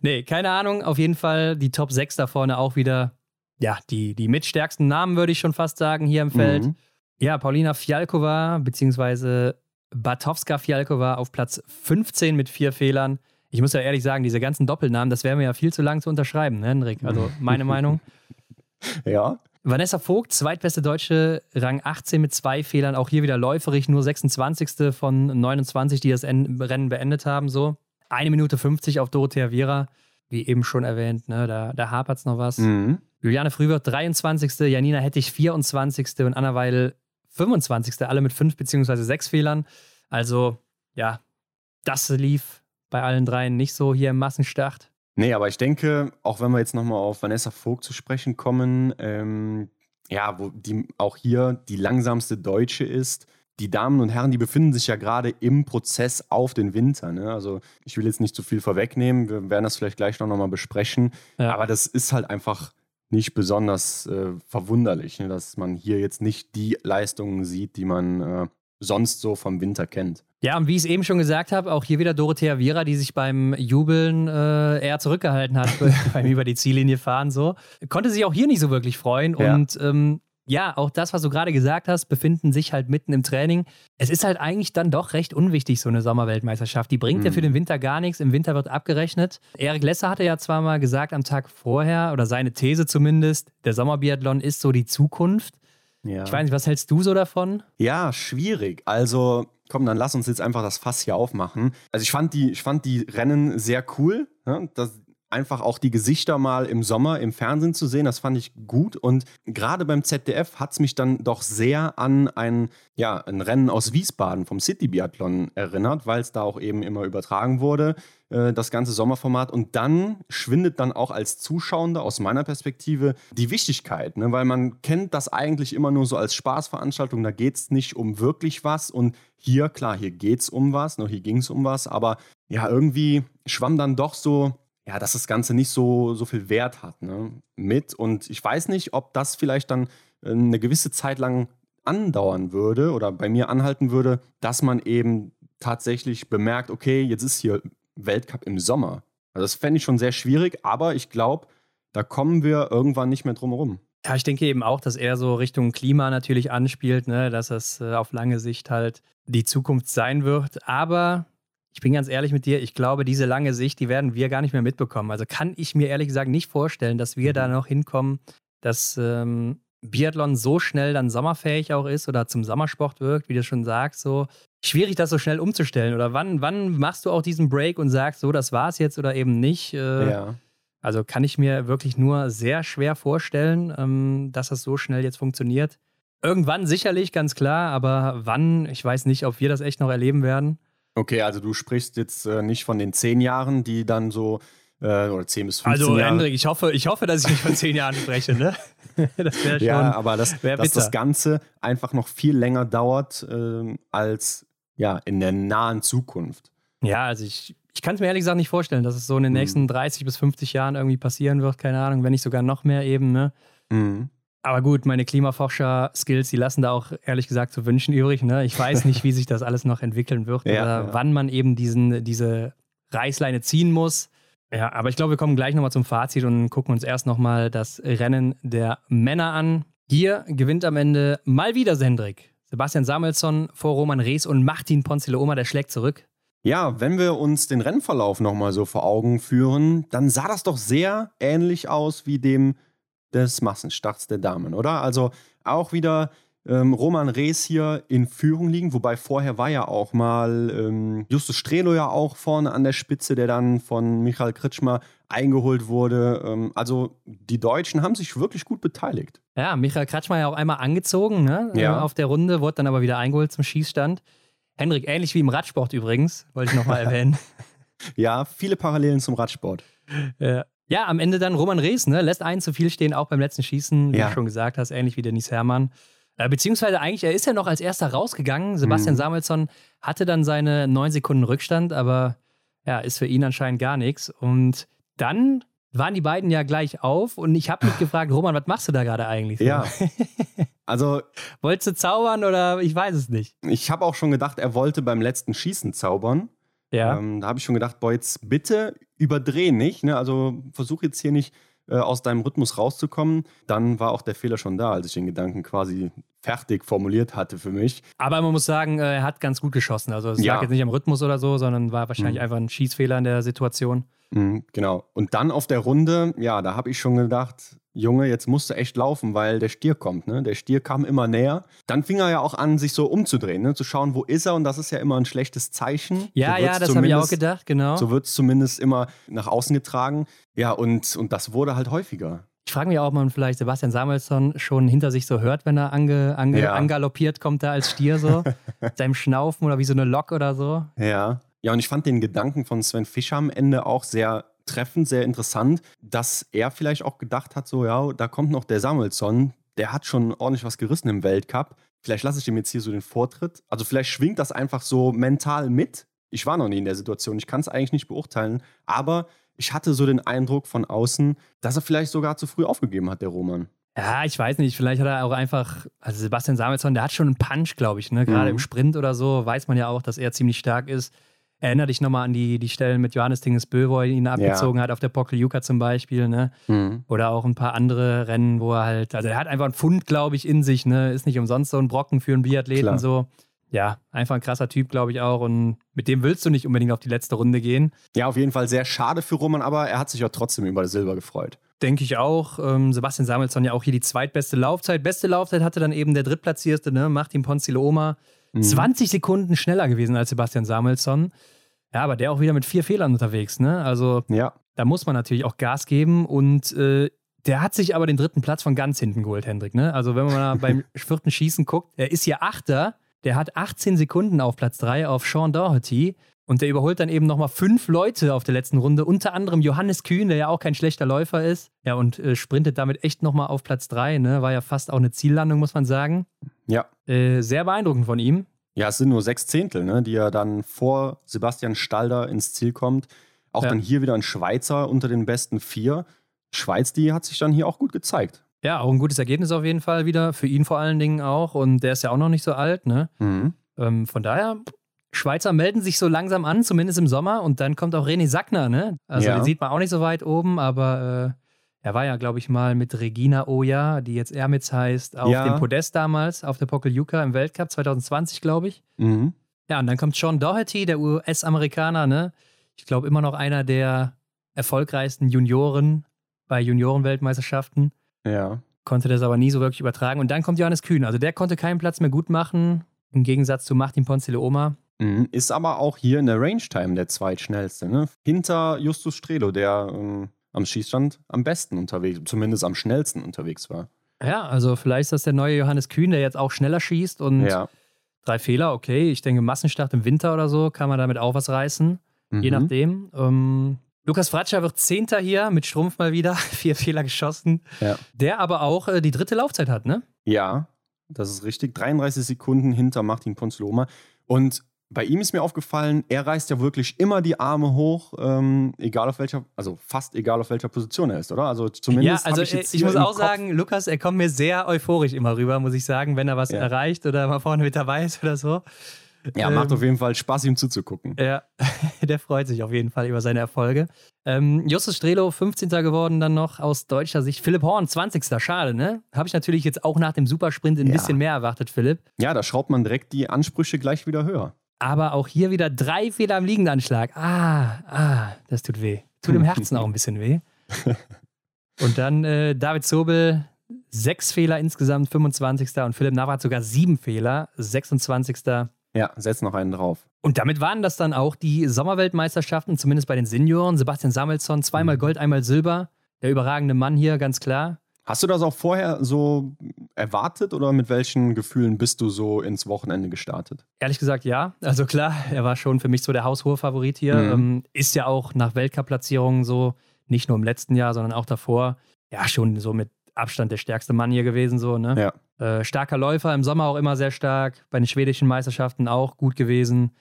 Nee, keine Ahnung. Auf jeden Fall die Top 6 da vorne auch wieder ja, die, die mitstärksten Namen, würde ich schon fast sagen, hier im Feld. Mhm. Ja, Paulina Fialkova, beziehungsweise Batowska Fialkova auf Platz 15 mit vier Fehlern. Ich muss ja ehrlich sagen, diese ganzen Doppelnamen, das wäre mir ja viel zu lang zu unterschreiben, ne, Henrik? Also meine Meinung. Ja. Vanessa Vogt, zweitbeste Deutsche, Rang 18 mit zwei Fehlern. Auch hier wieder läuferig, nur 26. von 29, die das Rennen beendet haben. So. Eine Minute 50 auf Dorothea Viera, wie eben schon erwähnt. Ne? Da, da hapert es noch was. Mhm. Juliane Frühwirt 23. Janina Hettich 24. und Anna Weil 25. alle mit fünf beziehungsweise sechs Fehlern. Also, ja, das lief bei allen dreien nicht so hier im Massenstart. Nee, aber ich denke, auch wenn wir jetzt nochmal auf Vanessa Vogt zu sprechen kommen, ähm, ja, wo die auch hier die langsamste Deutsche ist. Die Damen und Herren, die befinden sich ja gerade im Prozess auf den Winter. Ne? Also ich will jetzt nicht zu viel vorwegnehmen, wir werden das vielleicht gleich noch mal besprechen. Ja. Aber das ist halt einfach nicht besonders äh, verwunderlich, ne? dass man hier jetzt nicht die Leistungen sieht, die man äh, sonst so vom Winter kennt. Ja, und wie ich es eben schon gesagt habe, auch hier wieder Dorothea Viera, die sich beim Jubeln äh, eher zurückgehalten hat beim über die Ziellinie fahren. So. Konnte sich auch hier nicht so wirklich freuen. Ja. Und ähm, ja, auch das, was du gerade gesagt hast, befinden sich halt mitten im Training. Es ist halt eigentlich dann doch recht unwichtig, so eine Sommerweltmeisterschaft. Die bringt mhm. ja für den Winter gar nichts. Im Winter wird abgerechnet. Erik Lesser hatte ja zwar mal gesagt am Tag vorher, oder seine These zumindest, der Sommerbiathlon ist so die Zukunft. Ja. Ich weiß nicht, was hältst du so davon? Ja, schwierig. Also, komm, dann lass uns jetzt einfach das Fass hier aufmachen. Also, ich fand die, ich fand die Rennen sehr cool. Ja, das, einfach auch die Gesichter mal im Sommer im Fernsehen zu sehen, das fand ich gut. Und gerade beim ZDF hat es mich dann doch sehr an ein, ja, ein Rennen aus Wiesbaden vom City Biathlon erinnert, weil es da auch eben immer übertragen wurde, äh, das ganze Sommerformat. Und dann schwindet dann auch als Zuschauender aus meiner Perspektive die Wichtigkeit, ne? weil man kennt das eigentlich immer nur so als Spaßveranstaltung, da geht es nicht um wirklich was. Und hier, klar, hier geht es um was, noch hier ging es um was, aber ja, irgendwie schwamm dann doch so ja, dass das Ganze nicht so, so viel Wert hat ne, mit. Und ich weiß nicht, ob das vielleicht dann äh, eine gewisse Zeit lang andauern würde oder bei mir anhalten würde, dass man eben tatsächlich bemerkt, okay, jetzt ist hier Weltcup im Sommer. Also das fände ich schon sehr schwierig, aber ich glaube, da kommen wir irgendwann nicht mehr drum herum. Ja, ich denke eben auch, dass er so Richtung Klima natürlich anspielt, ne, dass das äh, auf lange Sicht halt die Zukunft sein wird. Aber ich bin ganz ehrlich mit dir, ich glaube, diese lange Sicht, die werden wir gar nicht mehr mitbekommen. Also kann ich mir ehrlich gesagt nicht vorstellen, dass wir da mhm. noch hinkommen, dass ähm, Biathlon so schnell dann sommerfähig auch ist oder zum Sommersport wirkt, wie du schon sagst, so schwierig, das so schnell umzustellen. Oder wann, wann machst du auch diesen Break und sagst, so, das war es jetzt oder eben nicht? Äh, ja. Also kann ich mir wirklich nur sehr schwer vorstellen, ähm, dass das so schnell jetzt funktioniert. Irgendwann sicherlich, ganz klar, aber wann, ich weiß nicht, ob wir das echt noch erleben werden. Okay, also du sprichst jetzt äh, nicht von den zehn Jahren, die dann so, äh, oder zehn bis 15 also, Jahre. Also Hendrik, ich hoffe, ich hoffe, dass ich nicht von zehn Jahren spreche, ne? das wäre schon. Ja, aber das, dass das Ganze einfach noch viel länger dauert äh, als ja, in der nahen Zukunft. Ja, also ich, ich kann es mir ehrlich gesagt nicht vorstellen, dass es so in den mhm. nächsten 30 bis 50 Jahren irgendwie passieren wird, keine Ahnung, wenn nicht sogar noch mehr eben, ne? Mhm. Aber gut, meine Klimaforscher-Skills, die lassen da auch ehrlich gesagt zu wünschen übrig. Ne? Ich weiß nicht, wie sich das alles noch entwickeln wird ja, oder ja. wann man eben diesen, diese Reißleine ziehen muss. Ja, aber ich glaube, wir kommen gleich nochmal zum Fazit und gucken uns erst nochmal das Rennen der Männer an. Hier gewinnt am Ende mal wieder Sendrik. Sebastian Samuelsson vor Roman Rees und Martin Ponzile-Oma, der schlägt zurück. Ja, wenn wir uns den Rennverlauf nochmal so vor Augen führen, dann sah das doch sehr ähnlich aus wie dem des Massenstarts der Damen, oder? Also auch wieder ähm, Roman Rees hier in Führung liegen, wobei vorher war ja auch mal ähm, Justus Strelo ja auch vorne an der Spitze, der dann von Michael Kritschmer eingeholt wurde. Ähm, also die Deutschen haben sich wirklich gut beteiligt. Ja, Michael Kretschmer ja auch einmal angezogen ne? ja. Äh, auf der Runde, wurde dann aber wieder eingeholt zum Schießstand. Henrik, ähnlich wie im Radsport übrigens, wollte ich nochmal erwähnen. ja, viele Parallelen zum Radsport. Ja. Ja, am Ende dann Roman Rees, ne? lässt einen zu viel stehen, auch beim letzten Schießen, wie ja. du schon gesagt hast, ähnlich wie Dennis Herrmann. Äh, beziehungsweise eigentlich, er ist ja noch als erster rausgegangen. Sebastian mhm. Samuelsson hatte dann seine neun Sekunden Rückstand, aber ja, ist für ihn anscheinend gar nichts. Und dann waren die beiden ja gleich auf und ich habe mich gefragt, Roman, was machst du da gerade eigentlich? So? Ja. Also. Wolltest du zaubern oder ich weiß es nicht? Ich habe auch schon gedacht, er wollte beim letzten Schießen zaubern. Ja. Ähm, da habe ich schon gedacht, boah, jetzt bitte überdreh nicht. Ne? Also versuch jetzt hier nicht äh, aus deinem Rhythmus rauszukommen. Dann war auch der Fehler schon da, als ich den Gedanken quasi fertig formuliert hatte für mich. Aber man muss sagen, äh, er hat ganz gut geschossen. Also es ja. lag jetzt nicht am Rhythmus oder so, sondern war wahrscheinlich mhm. einfach ein Schießfehler in der Situation. Mhm, genau. Und dann auf der Runde, ja, da habe ich schon gedacht, Junge, jetzt musst du echt laufen, weil der Stier kommt. Ne? Der Stier kam immer näher. Dann fing er ja auch an, sich so umzudrehen, ne? zu schauen, wo ist er. Und das ist ja immer ein schlechtes Zeichen. Ja, so ja, das habe ich auch gedacht, genau. So wird es zumindest immer nach außen getragen. Ja, und, und das wurde halt häufiger. Ich frage mich auch, ob man vielleicht Sebastian Samuelsson schon hinter sich so hört, wenn er ange, ange, Ja. angaloppiert kommt da als Stier so. mit seinem Schnaufen oder wie so eine Lok oder so. Ja. Ja, und ich fand den Gedanken von Sven Fischer am Ende auch sehr treffend, sehr interessant, dass er vielleicht auch gedacht hat, so, ja, da kommt noch der Samuelsson, der hat schon ordentlich was gerissen im Weltcup. Vielleicht lasse ich ihm jetzt hier so den Vortritt. Also vielleicht schwingt das einfach so mental mit. Ich war noch nie in der Situation, ich kann es eigentlich nicht beurteilen, aber ich hatte so den Eindruck von außen, dass er vielleicht sogar zu früh aufgegeben hat, der Roman. Ja, ich weiß nicht, vielleicht hat er auch einfach, also Sebastian Samuelsson, der hat schon einen Punch, glaube ich, ne? Gerade Mhm. im Sprint oder so, weiß man ja auch, dass er ziemlich stark ist. Erinner dich nochmal an die, die Stellen mit Johannes Dinges Bö, wo er ihn abgezogen hat, auf der Pokeljuka zum Beispiel, ne? Oder auch ein paar andere Rennen, wo er halt, also er hat einfach einen Pfund, glaube ich, in sich, ne? Ist nicht umsonst so ein Brocken für einen Biathleten Klar. so. Ja, einfach ein krasser Typ, glaube ich auch. Und mit dem willst du nicht unbedingt auf die letzte Runde gehen. Ja, auf jeden Fall sehr schade für Roman, aber er hat sich ja trotzdem über das Silber gefreut. Denke ich auch. Ähm, Sebastian Samuelsson ja auch hier die zweitbeste Laufzeit. Beste Laufzeit hatte dann eben der Drittplatzierte, ne? Martin Ponzileoma. Mhm. 20 Sekunden schneller gewesen als Sebastian Samuelsson. Ja, aber der auch wieder mit vier Fehlern unterwegs, ne? Also Ja, da muss man natürlich auch Gas geben und äh, der hat sich aber den dritten Platz von ganz hinten geholt, Hendrik, ne? Also wenn man mal beim vierten Schießen guckt, er ist hier Achter, der hat 18 Sekunden auf Platz 3 auf Sean Doherty und der überholt dann eben nochmal fünf Leute auf der letzten Runde, unter anderem Johannes Kühn, der ja auch kein schlechter Läufer ist. Ja, und äh, sprintet damit echt nochmal auf Platz 3, ne? War ja fast auch eine Ziellandung, muss man sagen. ja. Äh, sehr beeindruckend von ihm. Ja, es sind nur sechs Zehntel, ne, die er dann vor Sebastian Stalder ins Ziel kommt. Auch Ja. dann hier wieder ein Schweizer unter den besten vier. Schweiz, die hat sich dann hier auch gut gezeigt. Ja, auch ein gutes Ergebnis auf jeden Fall wieder. Für ihn vor allen Dingen auch. Und der ist ja auch noch nicht so alt, ne? Ähm, von daher, Schweizer melden sich so langsam an, zumindest im Sommer. Und dann kommt auch René Sackner, ne? Also Ja. den sieht man auch nicht so weit oben, aber äh, er war ja, glaube ich, mal mit Regina Oja, die jetzt Ermitz heißt, auf Ja. dem Podest damals, auf der Pokeljuka im Weltcup 2020, glaube ich. Mhm. Ja, und dann kommt Sean Doherty, der US-Amerikaner, ne? Ich glaube immer noch einer der erfolgreichsten Junioren bei Juniorenweltmeisterschaften Ja. konnte das aber nie so wirklich übertragen. Und dann kommt Johannes Kühn. Also der konnte keinen Platz mehr gut machen, im Gegensatz zu Martin Ponzileoma. Mhm. Ist aber auch hier in der Range-Time der zweitschnellste. Ne? Hinter Justus Strelo, der ähm, am Schießstand am besten unterwegs, zumindest am schnellsten unterwegs war. Ja, also vielleicht ist das der neue Johannes Kühn, der jetzt auch schneller schießt und Ja. drei Fehler, okay. Ich denke, Massenstart im Winter oder so kann man damit auch was reißen, je Mhm. nachdem. Ähm, Lukas Fratscher wird Zehnter hier mit Strumpf mal wieder, vier Fehler geschossen. Ja. Der aber auch äh, die dritte Laufzeit hat, ne? Ja, das ist richtig. 33 Sekunden hinter Martin Ponzloma. Und bei ihm ist mir aufgefallen, er reißt ja wirklich immer die Arme hoch, ähm, egal auf welcher, also fast egal auf welcher Position er ist, oder? Also zumindest ja, also ich ich, jetzt ich muss auch Kopf- sagen, Lukas, er kommt mir sehr euphorisch immer rüber, muss ich sagen, wenn er was Ja. erreicht oder mal vorne mit dabei ist oder so. Ja, macht Ähm, auf jeden Fall Spaß, ihm zuzugucken. Ja, der freut sich auf jeden Fall über seine Erfolge. Ähm, Justus Strelo, 15. geworden dann noch aus deutscher Sicht. Philipp Horn, 20. Schade, ne? Habe ich natürlich jetzt auch nach dem Supersprint ein Ja. bisschen mehr erwartet, Philipp. Ja, da schraubt man direkt die Ansprüche gleich wieder höher. Aber auch hier wieder drei Fehler am Liegendanschlag. Ah, ah, das tut weh. Tut im Herzen auch ein bisschen weh. Und dann äh, David Zobel, sechs Fehler insgesamt, 25. Und Philipp Navrat sogar sieben Fehler, 26. Ja, setz noch einen drauf. Und damit waren das dann auch die Sommerweltmeisterschaften, zumindest bei den Senioren. Sebastian Samuelsson, zweimal Gold, einmal Silber. Der überragende Mann hier, ganz klar. Hast du das auch vorher so erwartet oder mit welchen Gefühlen bist du so ins Wochenende gestartet? Ehrlich gesagt, ja. Also klar, er war schon für mich so der haushohe Favorit hier. Mhm. Ähm, ist ja auch nach Weltcup-Platzierungen so, nicht nur im letzten Jahr, sondern auch davor, ja, schon so mit Abstand der stärkste Mann hier gewesen, so, ne? Ja. Äh, starker Läufer, im Sommer auch immer sehr stark, bei den schwedischen Meisterschaften auch gut gewesen.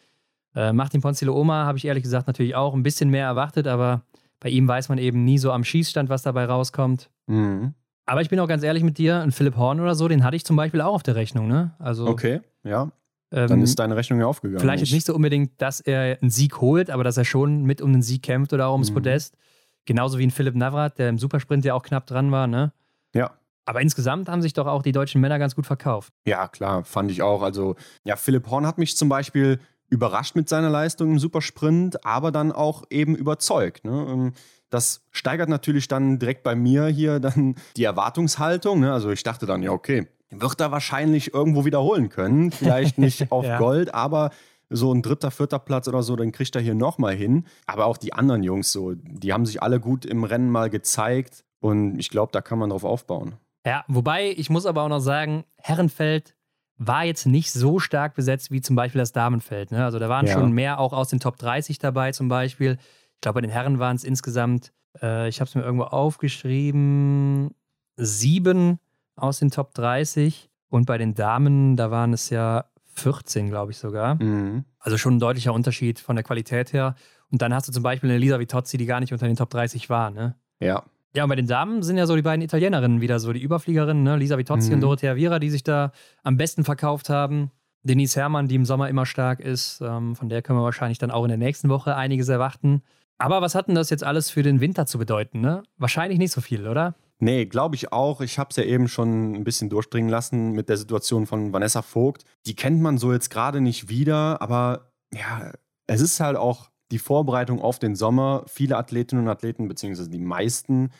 Äh, Martin Ponzilo-Oma habe ich ehrlich gesagt natürlich auch ein bisschen mehr erwartet, aber bei ihm weiß man eben nie so am Schießstand, was dabei rauskommt. Mhm. Aber ich bin auch ganz ehrlich mit dir, ein Philipp Horn oder so, den hatte ich zum Beispiel auch auf der Rechnung, ne? Also, Okay, ja. ähm, Dann ist deine Rechnung ja aufgegangen. Vielleicht jetzt nicht so unbedingt, dass er einen Sieg holt, aber dass er schon mit um den Sieg kämpft oder auch ums Mhm. Podest. Genauso wie ein Philipp Navrat, der im Supersprint ja auch knapp dran war, ne? Ja. Aber insgesamt haben sich doch auch die deutschen Männer ganz gut verkauft. Ja, klar, fand ich auch. Also, ja, Philipp Horn hat mich zum Beispiel überrascht mit seiner Leistung im Supersprint, aber dann auch eben überzeugt. Ne? Das steigert natürlich dann direkt bei mir hier dann die Erwartungshaltung. Ne? Also ich dachte dann, ja, okay, wird er wahrscheinlich irgendwo wiederholen können. Vielleicht nicht auf Ja. Gold, aber so ein dritter, vierter Platz oder so, dann kriegt er hier nochmal hin. Aber auch die anderen Jungs so, die haben sich alle gut im Rennen mal gezeigt. Und ich glaube, da kann man drauf aufbauen. Ja, wobei, ich muss aber auch noch sagen, Herrenfeld war jetzt nicht so stark besetzt wie zum Beispiel das Damenfeld. Ne? Also da waren ja. schon mehr auch aus den Top 30 dabei zum Beispiel. Ich glaube, bei den Herren waren es insgesamt, äh, ich habe es mir irgendwo aufgeschrieben, sieben aus den Top 30. Und bei den Damen, da waren es ja 14, glaube ich sogar. Mhm. Also schon ein deutlicher Unterschied von der Qualität her. Und dann hast du zum Beispiel eine Lisa Vitozzi, die gar nicht unter den Top 30 war. Ne? Ja. Ja, und bei den Damen sind ja so die beiden Italienerinnen wieder so die Überfliegerinnen, ne? Lisa Vitozzi mhm. und Dorothea Viera, die sich da am besten verkauft haben. Denise Herrmann, die im Sommer immer stark ist. Ähm, von der können wir wahrscheinlich dann auch in der nächsten Woche einiges erwarten. Aber was hat denn das jetzt alles für den Winter zu bedeuten? Ne? Wahrscheinlich nicht so viel, oder? Nee, glaube ich auch. Ich habe es ja eben schon ein bisschen durchdringen lassen mit der Situation von Vanessa Vogt. Die kennt man so jetzt gerade nicht wieder, aber ja, es ist halt auch die Vorbereitung auf den Sommer. Viele Athletinnen und Athleten, beziehungsweise die meisten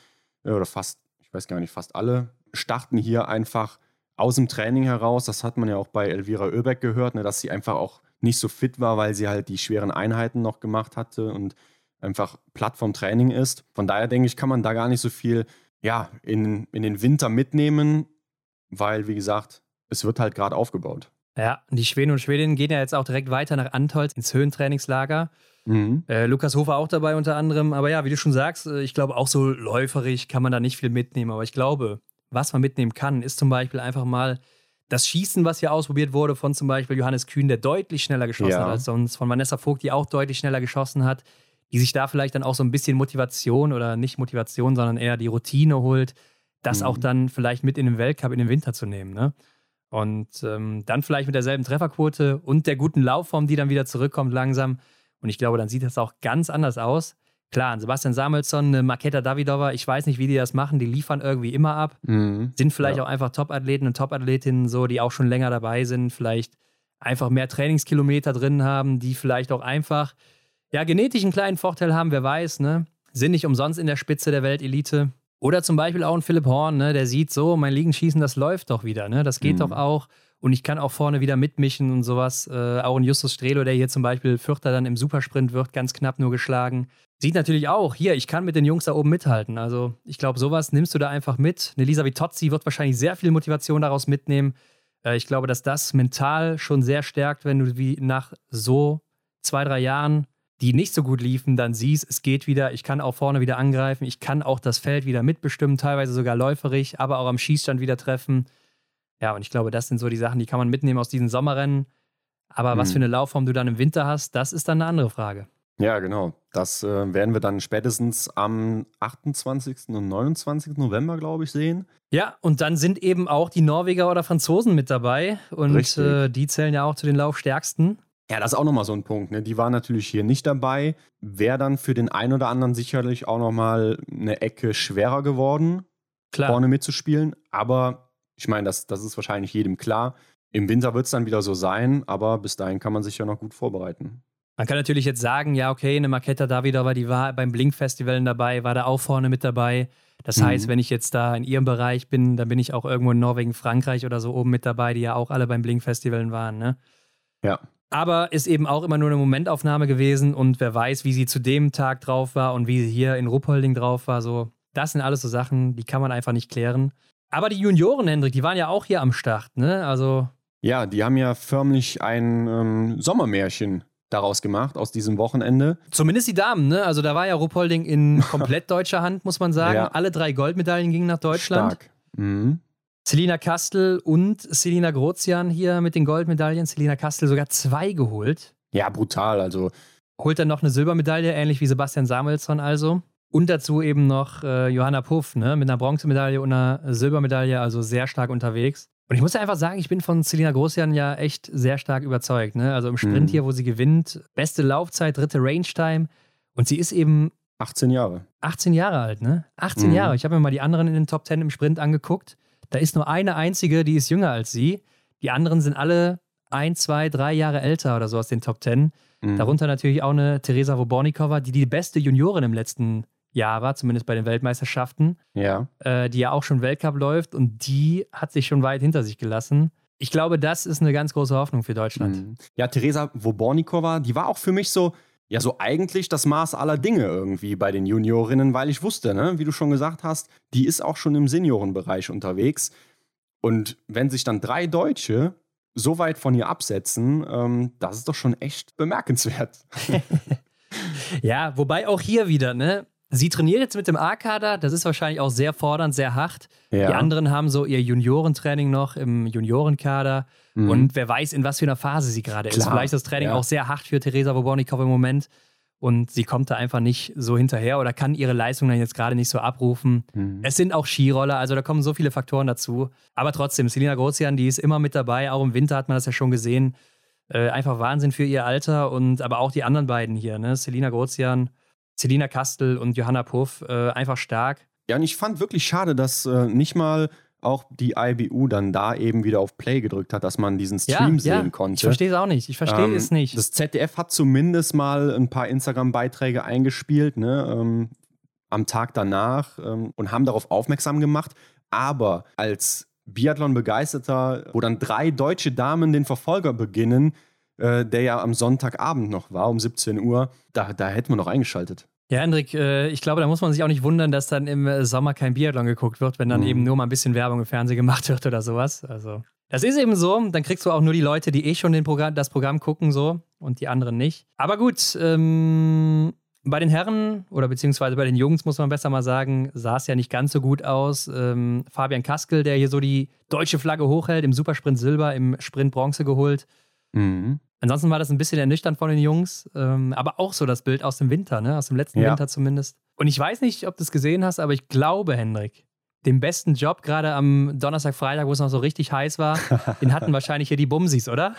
äh, oder fast, ich weiß gar nicht, fast alle, starten hier einfach aus dem Training heraus. Das hat man ja auch bei Elvira Oebeck gehört, ne, dass sie einfach auch nicht so fit war, weil sie halt die schweren Einheiten noch gemacht hatte und einfach platt vom Training ist. Von daher denke ich, kann man da gar nicht so viel ja, in, in den Winter mitnehmen, weil, wie gesagt, es wird halt gerade aufgebaut. Ja, die Schweden und Schwedinnen gehen ja jetzt auch direkt weiter nach Antolz ins Höhentrainingslager. Mhm. Äh, Lukas Hofer auch dabei unter anderem. Aber ja, wie du schon sagst, äh, ich glaube auch so läuferig kann man da nicht viel mitnehmen. Aber ich glaube, was man mitnehmen kann, ist zum Beispiel einfach mal das Schießen, was hier ausprobiert wurde von zum Beispiel Johannes Kühn, der deutlich schneller geschossen ja. hat als sonst, von Vanessa Vogt, die auch deutlich schneller geschossen hat die sich da vielleicht dann auch so ein bisschen Motivation oder nicht Motivation, sondern eher die Routine holt, das mhm. auch dann vielleicht mit in den Weltcup in den Winter zu nehmen. Ne? Und ähm, dann vielleicht mit derselben Trefferquote und der guten Laufform, die dann wieder zurückkommt langsam. Und ich glaube, dann sieht das auch ganz anders aus. Klar, Sebastian Samuelsson, eine Maketa Davidova, ich weiß nicht, wie die das machen, die liefern irgendwie immer ab. Mhm. Sind vielleicht ja. auch einfach Top-Athleten und Top-Athletinnen, so, die auch schon länger dabei sind, vielleicht einfach mehr Trainingskilometer drin haben, die vielleicht auch einfach ja, genetisch einen kleinen Vorteil haben, wer weiß, ne? Sind nicht umsonst in der Spitze der Weltelite. Oder zum Beispiel auch ein Philipp Horn, ne? Der sieht so, mein Liegenschießen, das läuft doch wieder, ne? Das geht mhm. doch auch. Und ich kann auch vorne wieder mitmischen und sowas. Äh, auch ein Justus Strelo, der hier zum Beispiel Vierter dann im Supersprint wird, ganz knapp nur geschlagen. Sieht natürlich auch, hier, ich kann mit den Jungs da oben mithalten. Also ich glaube, sowas nimmst du da einfach mit. Eine Lisa Vitozzi wird wahrscheinlich sehr viel Motivation daraus mitnehmen. Äh, ich glaube, dass das mental schon sehr stärkt, wenn du wie nach so zwei, drei Jahren die nicht so gut liefen, dann siehst, es geht wieder, ich kann auch vorne wieder angreifen, ich kann auch das Feld wieder mitbestimmen, teilweise sogar läuferig, aber auch am Schießstand wieder treffen. Ja, und ich glaube, das sind so die Sachen, die kann man mitnehmen aus diesen Sommerrennen. Aber mhm. was für eine Laufform du dann im Winter hast, das ist dann eine andere Frage. Ja, genau. Das äh, werden wir dann spätestens am 28. und 29. November, glaube ich, sehen. Ja, und dann sind eben auch die Norweger oder Franzosen mit dabei. Und äh, die zählen ja auch zu den Laufstärksten. Ja, das ist auch nochmal so ein Punkt. Ne? Die waren natürlich hier nicht dabei. Wäre dann für den einen oder anderen sicherlich auch nochmal eine Ecke schwerer geworden, klar. vorne mitzuspielen. Aber ich meine, das, das ist wahrscheinlich jedem klar. Im Winter wird es dann wieder so sein, aber bis dahin kann man sich ja noch gut vorbereiten. Man kann natürlich jetzt sagen, ja, okay, eine Maketa Davidova, die war beim Blink-Festival dabei, war da auch vorne mit dabei. Das mhm. heißt, wenn ich jetzt da in ihrem Bereich bin, dann bin ich auch irgendwo in Norwegen, Frankreich oder so oben mit dabei, die ja auch alle beim Blink-Festival waren, ne? Ja. Aber ist eben auch immer nur eine Momentaufnahme gewesen und wer weiß, wie sie zu dem Tag drauf war und wie sie hier in Ruppolding drauf war. So, das sind alles so Sachen, die kann man einfach nicht klären. Aber die Junioren, Hendrik, die waren ja auch hier am Start, ne? Also. Ja, die haben ja förmlich ein ähm, Sommermärchen daraus gemacht, aus diesem Wochenende. Zumindest die Damen, ne? Also da war ja Ruppolding in komplett deutscher Hand, muss man sagen. Ja. Alle drei Goldmedaillen gingen nach Deutschland. Stark. Mhm. Selina Kastel und Selina Grozian hier mit den Goldmedaillen. Selina Kastel sogar zwei geholt. Ja, brutal. Also holt dann noch eine Silbermedaille, ähnlich wie Sebastian Samuelsson also. Und dazu eben noch äh, Johanna Puff ne, mit einer Bronzemedaille und einer Silbermedaille, also sehr stark unterwegs. Und ich muss ja einfach sagen, ich bin von Selina Grozian ja echt sehr stark überzeugt. Ne? Also im Sprint mhm. hier, wo sie gewinnt, beste Laufzeit, dritte Range-Time. Und sie ist eben 18 Jahre. 18 Jahre alt, ne? 18 mhm. Jahre. Ich habe mir mal die anderen in den Top 10 im Sprint angeguckt. Da ist nur eine einzige, die ist jünger als sie. Die anderen sind alle ein, zwei, drei Jahre älter oder so aus den Top Ten. Mhm. Darunter natürlich auch eine Teresa Wobornikova, die die beste Juniorin im letzten Jahr war, zumindest bei den Weltmeisterschaften. Ja. Äh, die ja auch schon Weltcup läuft und die hat sich schon weit hinter sich gelassen. Ich glaube, das ist eine ganz große Hoffnung für Deutschland. Mhm. Ja, Teresa Wobornikova, die war auch für mich so, ja so eigentlich das Maß aller Dinge irgendwie bei den Juniorinnen, weil ich wusste, ne, wie du schon gesagt hast, die ist auch schon im Seniorenbereich unterwegs. Und wenn sich dann drei Deutsche so weit von ihr absetzen, ähm, das ist doch schon echt bemerkenswert. ja, wobei auch hier wieder, ne? Sie trainiert jetzt mit dem A-Kader, das ist wahrscheinlich auch sehr fordernd, sehr hart. Ja. Die anderen haben so ihr Juniorentraining noch im Juniorenkader. Mhm. Und wer weiß, in was für einer Phase sie gerade ist. Vielleicht ist das Training ja. auch sehr hart für Theresa Wobonikow im Moment. Und sie kommt da einfach nicht so hinterher oder kann ihre Leistung dann jetzt gerade nicht so abrufen. Mhm. Es sind auch Skiroller, also da kommen so viele Faktoren dazu. Aber trotzdem, Selina Grozian, die ist immer mit dabei. Auch im Winter hat man das ja schon gesehen. Äh, einfach Wahnsinn für ihr Alter und aber auch die anderen beiden hier, ne? Selina Grozian Selina Kastel und Johanna Puff äh, einfach stark. Ja, und ich fand wirklich schade, dass äh, nicht mal auch die IBU dann da eben wieder auf Play gedrückt hat, dass man diesen Stream ja, sehen ja. konnte. Ich verstehe es auch nicht. Ich verstehe ähm, es nicht. Das ZDF hat zumindest mal ein paar Instagram-Beiträge eingespielt, ne, ähm, am Tag danach ähm, und haben darauf aufmerksam gemacht. Aber als Biathlon-Begeisterter, wo dann drei deutsche Damen den Verfolger beginnen, äh, der ja am Sonntagabend noch war, um 17 Uhr, da, da hätten wir noch eingeschaltet. Ja, Hendrik, äh, ich glaube, da muss man sich auch nicht wundern, dass dann im äh, Sommer kein Biathlon geguckt wird, wenn dann mhm. eben nur mal ein bisschen Werbung im Fernsehen gemacht wird oder sowas. Also, das ist eben so. Dann kriegst du auch nur die Leute, die eh schon Programm, das Programm gucken, so und die anderen nicht. Aber gut, ähm, bei den Herren oder beziehungsweise bei den Jungs muss man besser mal sagen, sah es ja nicht ganz so gut aus. Ähm, Fabian Kaskel, der hier so die deutsche Flagge hochhält, im Supersprint Silber, im Sprint Bronze geholt. Mhm. Ansonsten war das ein bisschen ernüchternd von den Jungs, ähm, aber auch so das Bild aus dem Winter, ne? aus dem letzten ja. Winter zumindest. Und ich weiß nicht, ob du es gesehen hast, aber ich glaube, Hendrik, den besten Job gerade am Donnerstag, Freitag, wo es noch so richtig heiß war, den hatten wahrscheinlich hier die Bumsis, oder?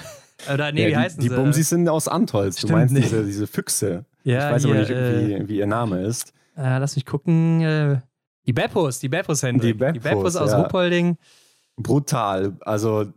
Oder nee, ja, wie heißen die, sie? Die Bumsis sind aus Antolz. Stimmt, du meinst nee. diese, diese Füchse. Ja, ich weiß hier, aber nicht, wie, äh, wie, ihr Name ist. Äh, lass mich gucken. Äh, die Beppos, die Beppos, Hendrik. Die Beppos, die Beppos aus ja. Ruppolding. Brutal. Also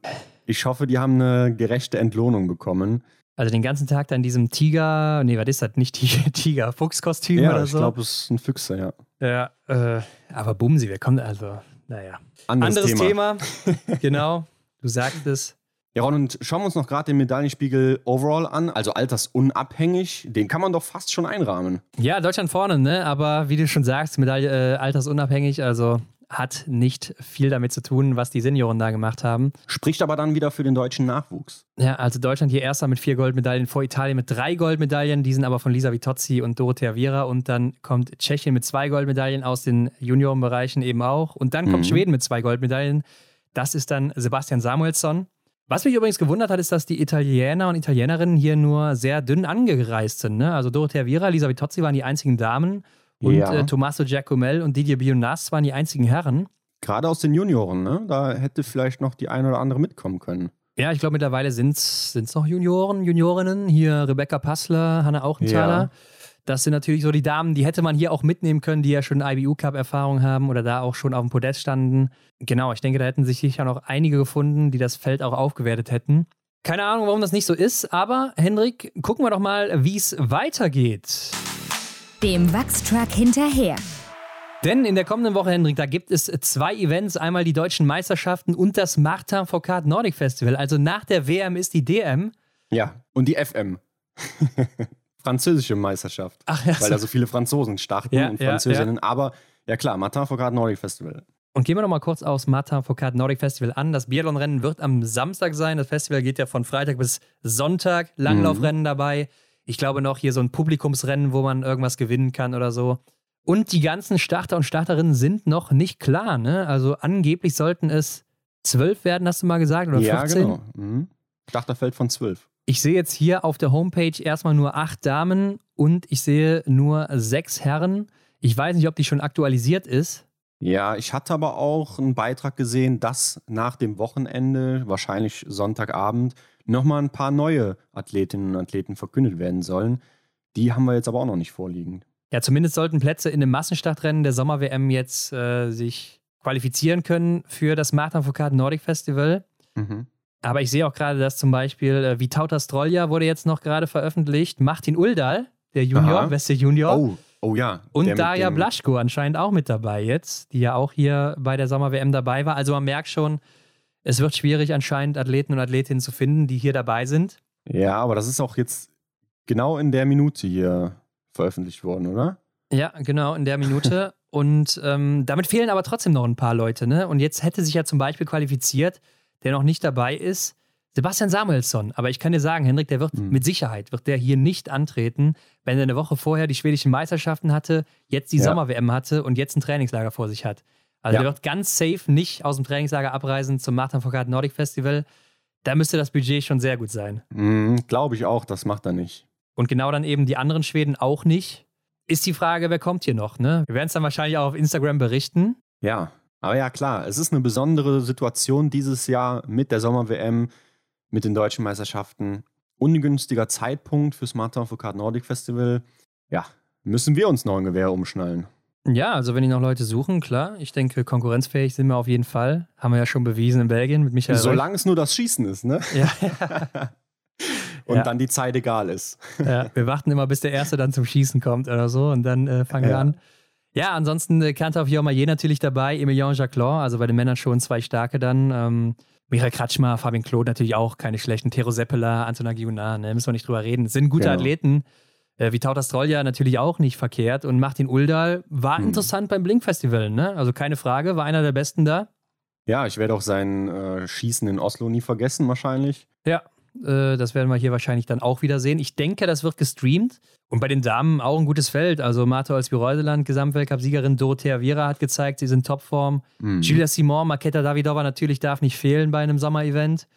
ich hoffe, die haben eine gerechte Entlohnung bekommen. Also den ganzen Tag da in diesem Tiger, nee, was ist das? Nicht Tiger, Fuchskostüm ja, oder so? Ja, ich glaube, es ist ein Füchse, ja. Ja, äh, aber Bumsi, wer kommt, also, naja. Anderes, Anderes Thema. Thema. genau, du sagst es. Ja, Ron, und schauen wir uns noch gerade den Medaillenspiegel overall an, also altersunabhängig. Den kann man doch fast schon einrahmen. Ja, Deutschland vorne, ne? Aber wie du schon sagst, Medaille äh, altersunabhängig, also hat nicht viel damit zu tun, was die Senioren da gemacht haben. Spricht aber dann wieder für den deutschen Nachwuchs. Ja, also Deutschland hier erster mit vier Goldmedaillen vor Italien mit drei Goldmedaillen. Die sind aber von Lisa Vitozzi und Dorothea Viera. Und dann kommt Tschechien mit zwei Goldmedaillen aus den Juniorenbereichen eben auch. Und dann kommt mhm. Schweden mit zwei Goldmedaillen. Das ist dann Sebastian Samuelsson. Was mich übrigens gewundert hat, ist, dass die Italiener und Italienerinnen hier nur sehr dünn angereist sind. Ne? Also Dorothea Viera, Lisa Vitozzi waren die einzigen Damen. Und ja. äh, Tommaso Giacomel und Didier Bionas waren die einzigen Herren. Gerade aus den Junioren, ne? Da hätte vielleicht noch die eine oder andere mitkommen können. Ja, ich glaube, mittlerweile sind es noch Junioren, Juniorinnen. Hier Rebecca Passler, Hanna Auchenthaler. Ja. Das sind natürlich so die Damen, die hätte man hier auch mitnehmen können, die ja schon IBU-Cup-Erfahrung haben oder da auch schon auf dem Podest standen. Genau, ich denke, da hätten sich sicher noch einige gefunden, die das Feld auch aufgewertet hätten. Keine Ahnung, warum das nicht so ist, aber Hendrik, gucken wir doch mal, wie es weitergeht dem Wachstruck hinterher. Denn in der kommenden Woche, Hendrik, da gibt es zwei Events. Einmal die deutschen Meisterschaften und das Martin Foucault Nordic Festival. Also nach der WM ist die DM. Ja, und die FM. Französische Meisterschaft. Ach, ja, weil da so viele Franzosen starten ja, und Französinnen. Ja, ja. Aber ja klar, Martin Foucault Nordic Festival. Und gehen wir noch mal kurz aufs Martin Foucault Nordic Festival an. Das Biathlonrennen wird am Samstag sein. Das Festival geht ja von Freitag bis Sonntag. Langlaufrennen mhm. dabei. Ich glaube noch hier so ein Publikumsrennen, wo man irgendwas gewinnen kann oder so. Und die ganzen Starter und Starterinnen sind noch nicht klar. Ne? Also angeblich sollten es zwölf werden, hast du mal gesagt, oder ja, 15? genau. Mhm. Starterfeld von zwölf. Ich sehe jetzt hier auf der Homepage erstmal nur acht Damen und ich sehe nur sechs Herren. Ich weiß nicht, ob die schon aktualisiert ist. Ja, ich hatte aber auch einen Beitrag gesehen, dass nach dem Wochenende, wahrscheinlich Sonntagabend, nochmal ein paar neue Athletinnen und Athleten verkündet werden sollen. Die haben wir jetzt aber auch noch nicht vorliegen. Ja, zumindest sollten Plätze in dem Massenstartrennen der Sommer-WM jetzt äh, sich qualifizieren können für das Martin Foucault Nordic Festival. Mhm. Aber ich sehe auch gerade, dass zum Beispiel äh, Vitauta Strolja wurde jetzt noch gerade veröffentlicht. Martin Uldal, der Junior, Aha. beste Junior. Oh, oh ja. Und Daria Blaschko anscheinend auch mit dabei jetzt, die ja auch hier bei der Sommer-WM dabei war. Also man merkt schon, es wird schwierig anscheinend Athleten und Athletinnen zu finden, die hier dabei sind. Ja, aber das ist auch jetzt genau in der Minute hier veröffentlicht worden, oder? Ja, genau, in der Minute. Und ähm, damit fehlen aber trotzdem noch ein paar Leute. Ne? Und jetzt hätte sich ja zum Beispiel qualifiziert, der noch nicht dabei ist, Sebastian Samuelsson. Aber ich kann dir sagen, Hendrik, der wird mhm. mit Sicherheit, wird der hier nicht antreten, wenn er eine Woche vorher die schwedischen Meisterschaften hatte, jetzt die ja. Sommer-WM hatte und jetzt ein Trainingslager vor sich hat. Also ja. der wird ganz safe nicht aus dem Trainingslager abreisen zum Martin Foucault Nordic Festival. Da müsste das Budget schon sehr gut sein. Mhm, Glaube ich auch, das macht er nicht. Und genau dann eben die anderen Schweden auch nicht. Ist die Frage, wer kommt hier noch? Ne? Wir werden es dann wahrscheinlich auch auf Instagram berichten. Ja, aber ja, klar, es ist eine besondere Situation dieses Jahr mit der Sommer-WM, mit den deutschen Meisterschaften. Ungünstiger Zeitpunkt fürs Martin Foucault Nordic Festival. Ja, müssen wir uns noch ein Gewehr umschnallen. Ja, also wenn die noch Leute suchen, klar. Ich denke, konkurrenzfähig sind wir auf jeden Fall. Haben wir ja schon bewiesen in Belgien mit Michael. Solange es nur das Schießen ist, ne? Ja. und ja. dann die Zeit egal ist. Ja, wir warten immer, bis der Erste dann zum Schießen kommt oder so und dann äh, fangen ja. wir an. Ja, ansonsten äh, Kantor Fiormaillet natürlich dabei, Emilien Jacquelin, also bei den Männern schon zwei starke dann. Ähm, Michael Kratschmer, Fabian Claude natürlich auch keine schlechten. Tero Seppela, Antona Giunar, ne, müssen wir nicht drüber reden. sind gute genau. Athleten. Äh, wie Tautas Strolja natürlich auch nicht verkehrt. Und Martin Uldal war hm. interessant beim Blink-Festival, ne? Also keine Frage, war einer der Besten da. Ja, ich werde auch sein äh, Schießen in Oslo nie vergessen, wahrscheinlich. Ja, äh, das werden wir hier wahrscheinlich dann auch wieder sehen. Ich denke, das wird gestreamt. Und bei den Damen auch ein gutes Feld. Also Marta Olsby-Reuseland, Gesamtweltcup-Siegerin Dorothea Viera hat gezeigt, sie sind in Topform. Mhm. Julia Simon, Maketa Davidova natürlich darf nicht fehlen bei einem Sommer-Event.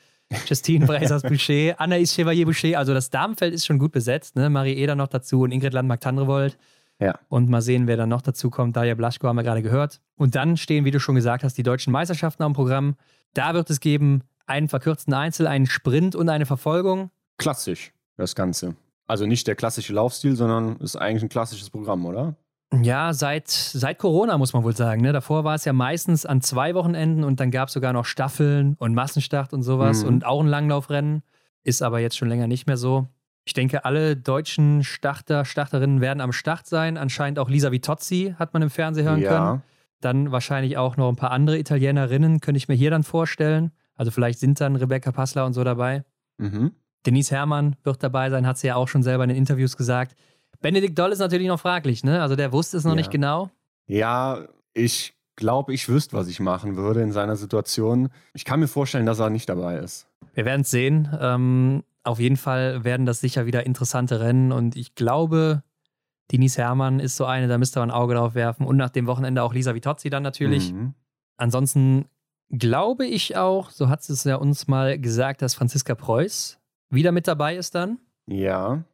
Justine Breisers-Boucher, Anaïs Chevalier-Boucher. Also das Damenfeld ist schon gut besetzt. Ne? Marie Eder noch dazu und Ingrid Landmark-Tandrevold. Ja. Und mal sehen, wer dann noch dazu kommt. Daria Blaschko haben wir gerade gehört. Und dann stehen, wie du schon gesagt hast, die deutschen Meisterschaften am Programm. Da wird es geben einen verkürzten Einzel, einen Sprint und eine Verfolgung. Klassisch, das Ganze. Also nicht der klassische Laufstil, sondern ist eigentlich ein klassisches Programm, oder? Ja, seit, seit Corona muss man wohl sagen. Ne? Davor war es ja meistens an zwei Wochenenden und dann gab es sogar noch Staffeln und Massenstart und sowas mhm. und auch ein Langlaufrennen. Ist aber jetzt schon länger nicht mehr so. Ich denke, alle deutschen Starter, Starterinnen werden am Start sein. Anscheinend auch Lisa Vitozzi hat man im Fernsehen hören ja. können. Dann wahrscheinlich auch noch ein paar andere Italienerinnen, könnte ich mir hier dann vorstellen. Also vielleicht sind dann Rebecca Passler und so dabei. Mhm. Denise Herrmann wird dabei sein, hat sie ja auch schon selber in den Interviews gesagt. Benedikt Doll ist natürlich noch fraglich, ne? Also der wusste es noch ja. nicht genau. Ja, ich glaube, ich wüsste, was ich machen würde in seiner Situation. Ich kann mir vorstellen, dass er nicht dabei ist. Wir werden es sehen. Ähm, auf jeden Fall werden das sicher wieder interessante Rennen und ich glaube, Denise Herrmann ist so eine, da müsste man ein Auge drauf werfen. Und nach dem Wochenende auch Lisa Vitozzi dann natürlich. Mhm. Ansonsten glaube ich auch, so hat es ja uns mal gesagt, dass Franziska Preuß wieder mit dabei ist dann. Ja.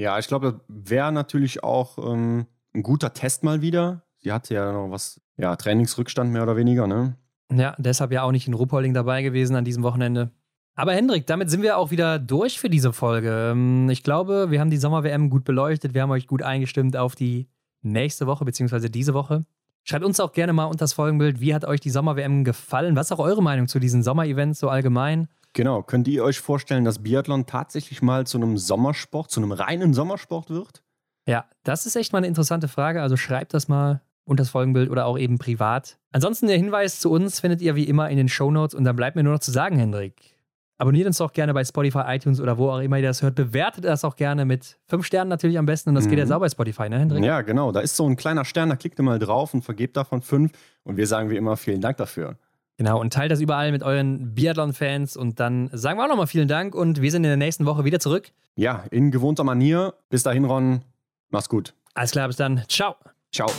Ja, ich glaube, das wäre natürlich auch ähm, ein guter Test mal wieder. Sie hatte ja noch was, ja, Trainingsrückstand mehr oder weniger, ne? Ja, deshalb ja auch nicht in Ruppolding dabei gewesen an diesem Wochenende. Aber Hendrik, damit sind wir auch wieder durch für diese Folge. Ähm, ich glaube, wir haben die Sommer-WM gut beleuchtet. Wir haben euch gut eingestimmt auf die nächste Woche, beziehungsweise diese Woche. Schreibt uns auch gerne mal unter das Folgenbild, wie hat euch die Sommer-WM gefallen? Was ist auch eure Meinung zu diesen Sommer-Events so allgemein? Genau, könnt ihr euch vorstellen, dass Biathlon tatsächlich mal zu einem Sommersport, zu einem reinen Sommersport wird? Ja, das ist echt mal eine interessante Frage. Also schreibt das mal unter das Folgenbild oder auch eben privat. Ansonsten der Hinweis zu uns findet ihr wie immer in den Shownotes und dann bleibt mir nur noch zu sagen, Hendrik. Abonniert uns auch gerne bei Spotify, iTunes oder wo auch immer ihr das hört. Bewertet das auch gerne mit fünf Sternen natürlich am besten. Und das mhm. geht jetzt auch bei Spotify, ne, Hendrik? Ja, genau. Da ist so ein kleiner Stern, da klickt ihr mal drauf und vergebt davon fünf. Und wir sagen wie immer vielen Dank dafür. Genau, und teilt das überall mit euren Biathlon-Fans. Und dann sagen wir auch nochmal vielen Dank und wir sind in der nächsten Woche wieder zurück. Ja, in gewohnter Manier. Bis dahin, Ron. Mach's gut. Alles klar, bis dann. Ciao. Ciao.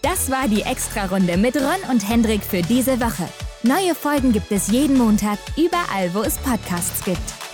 Das war die Extra-Runde mit Ron und Hendrik für diese Woche. Neue Folgen gibt es jeden Montag, überall, wo es Podcasts gibt.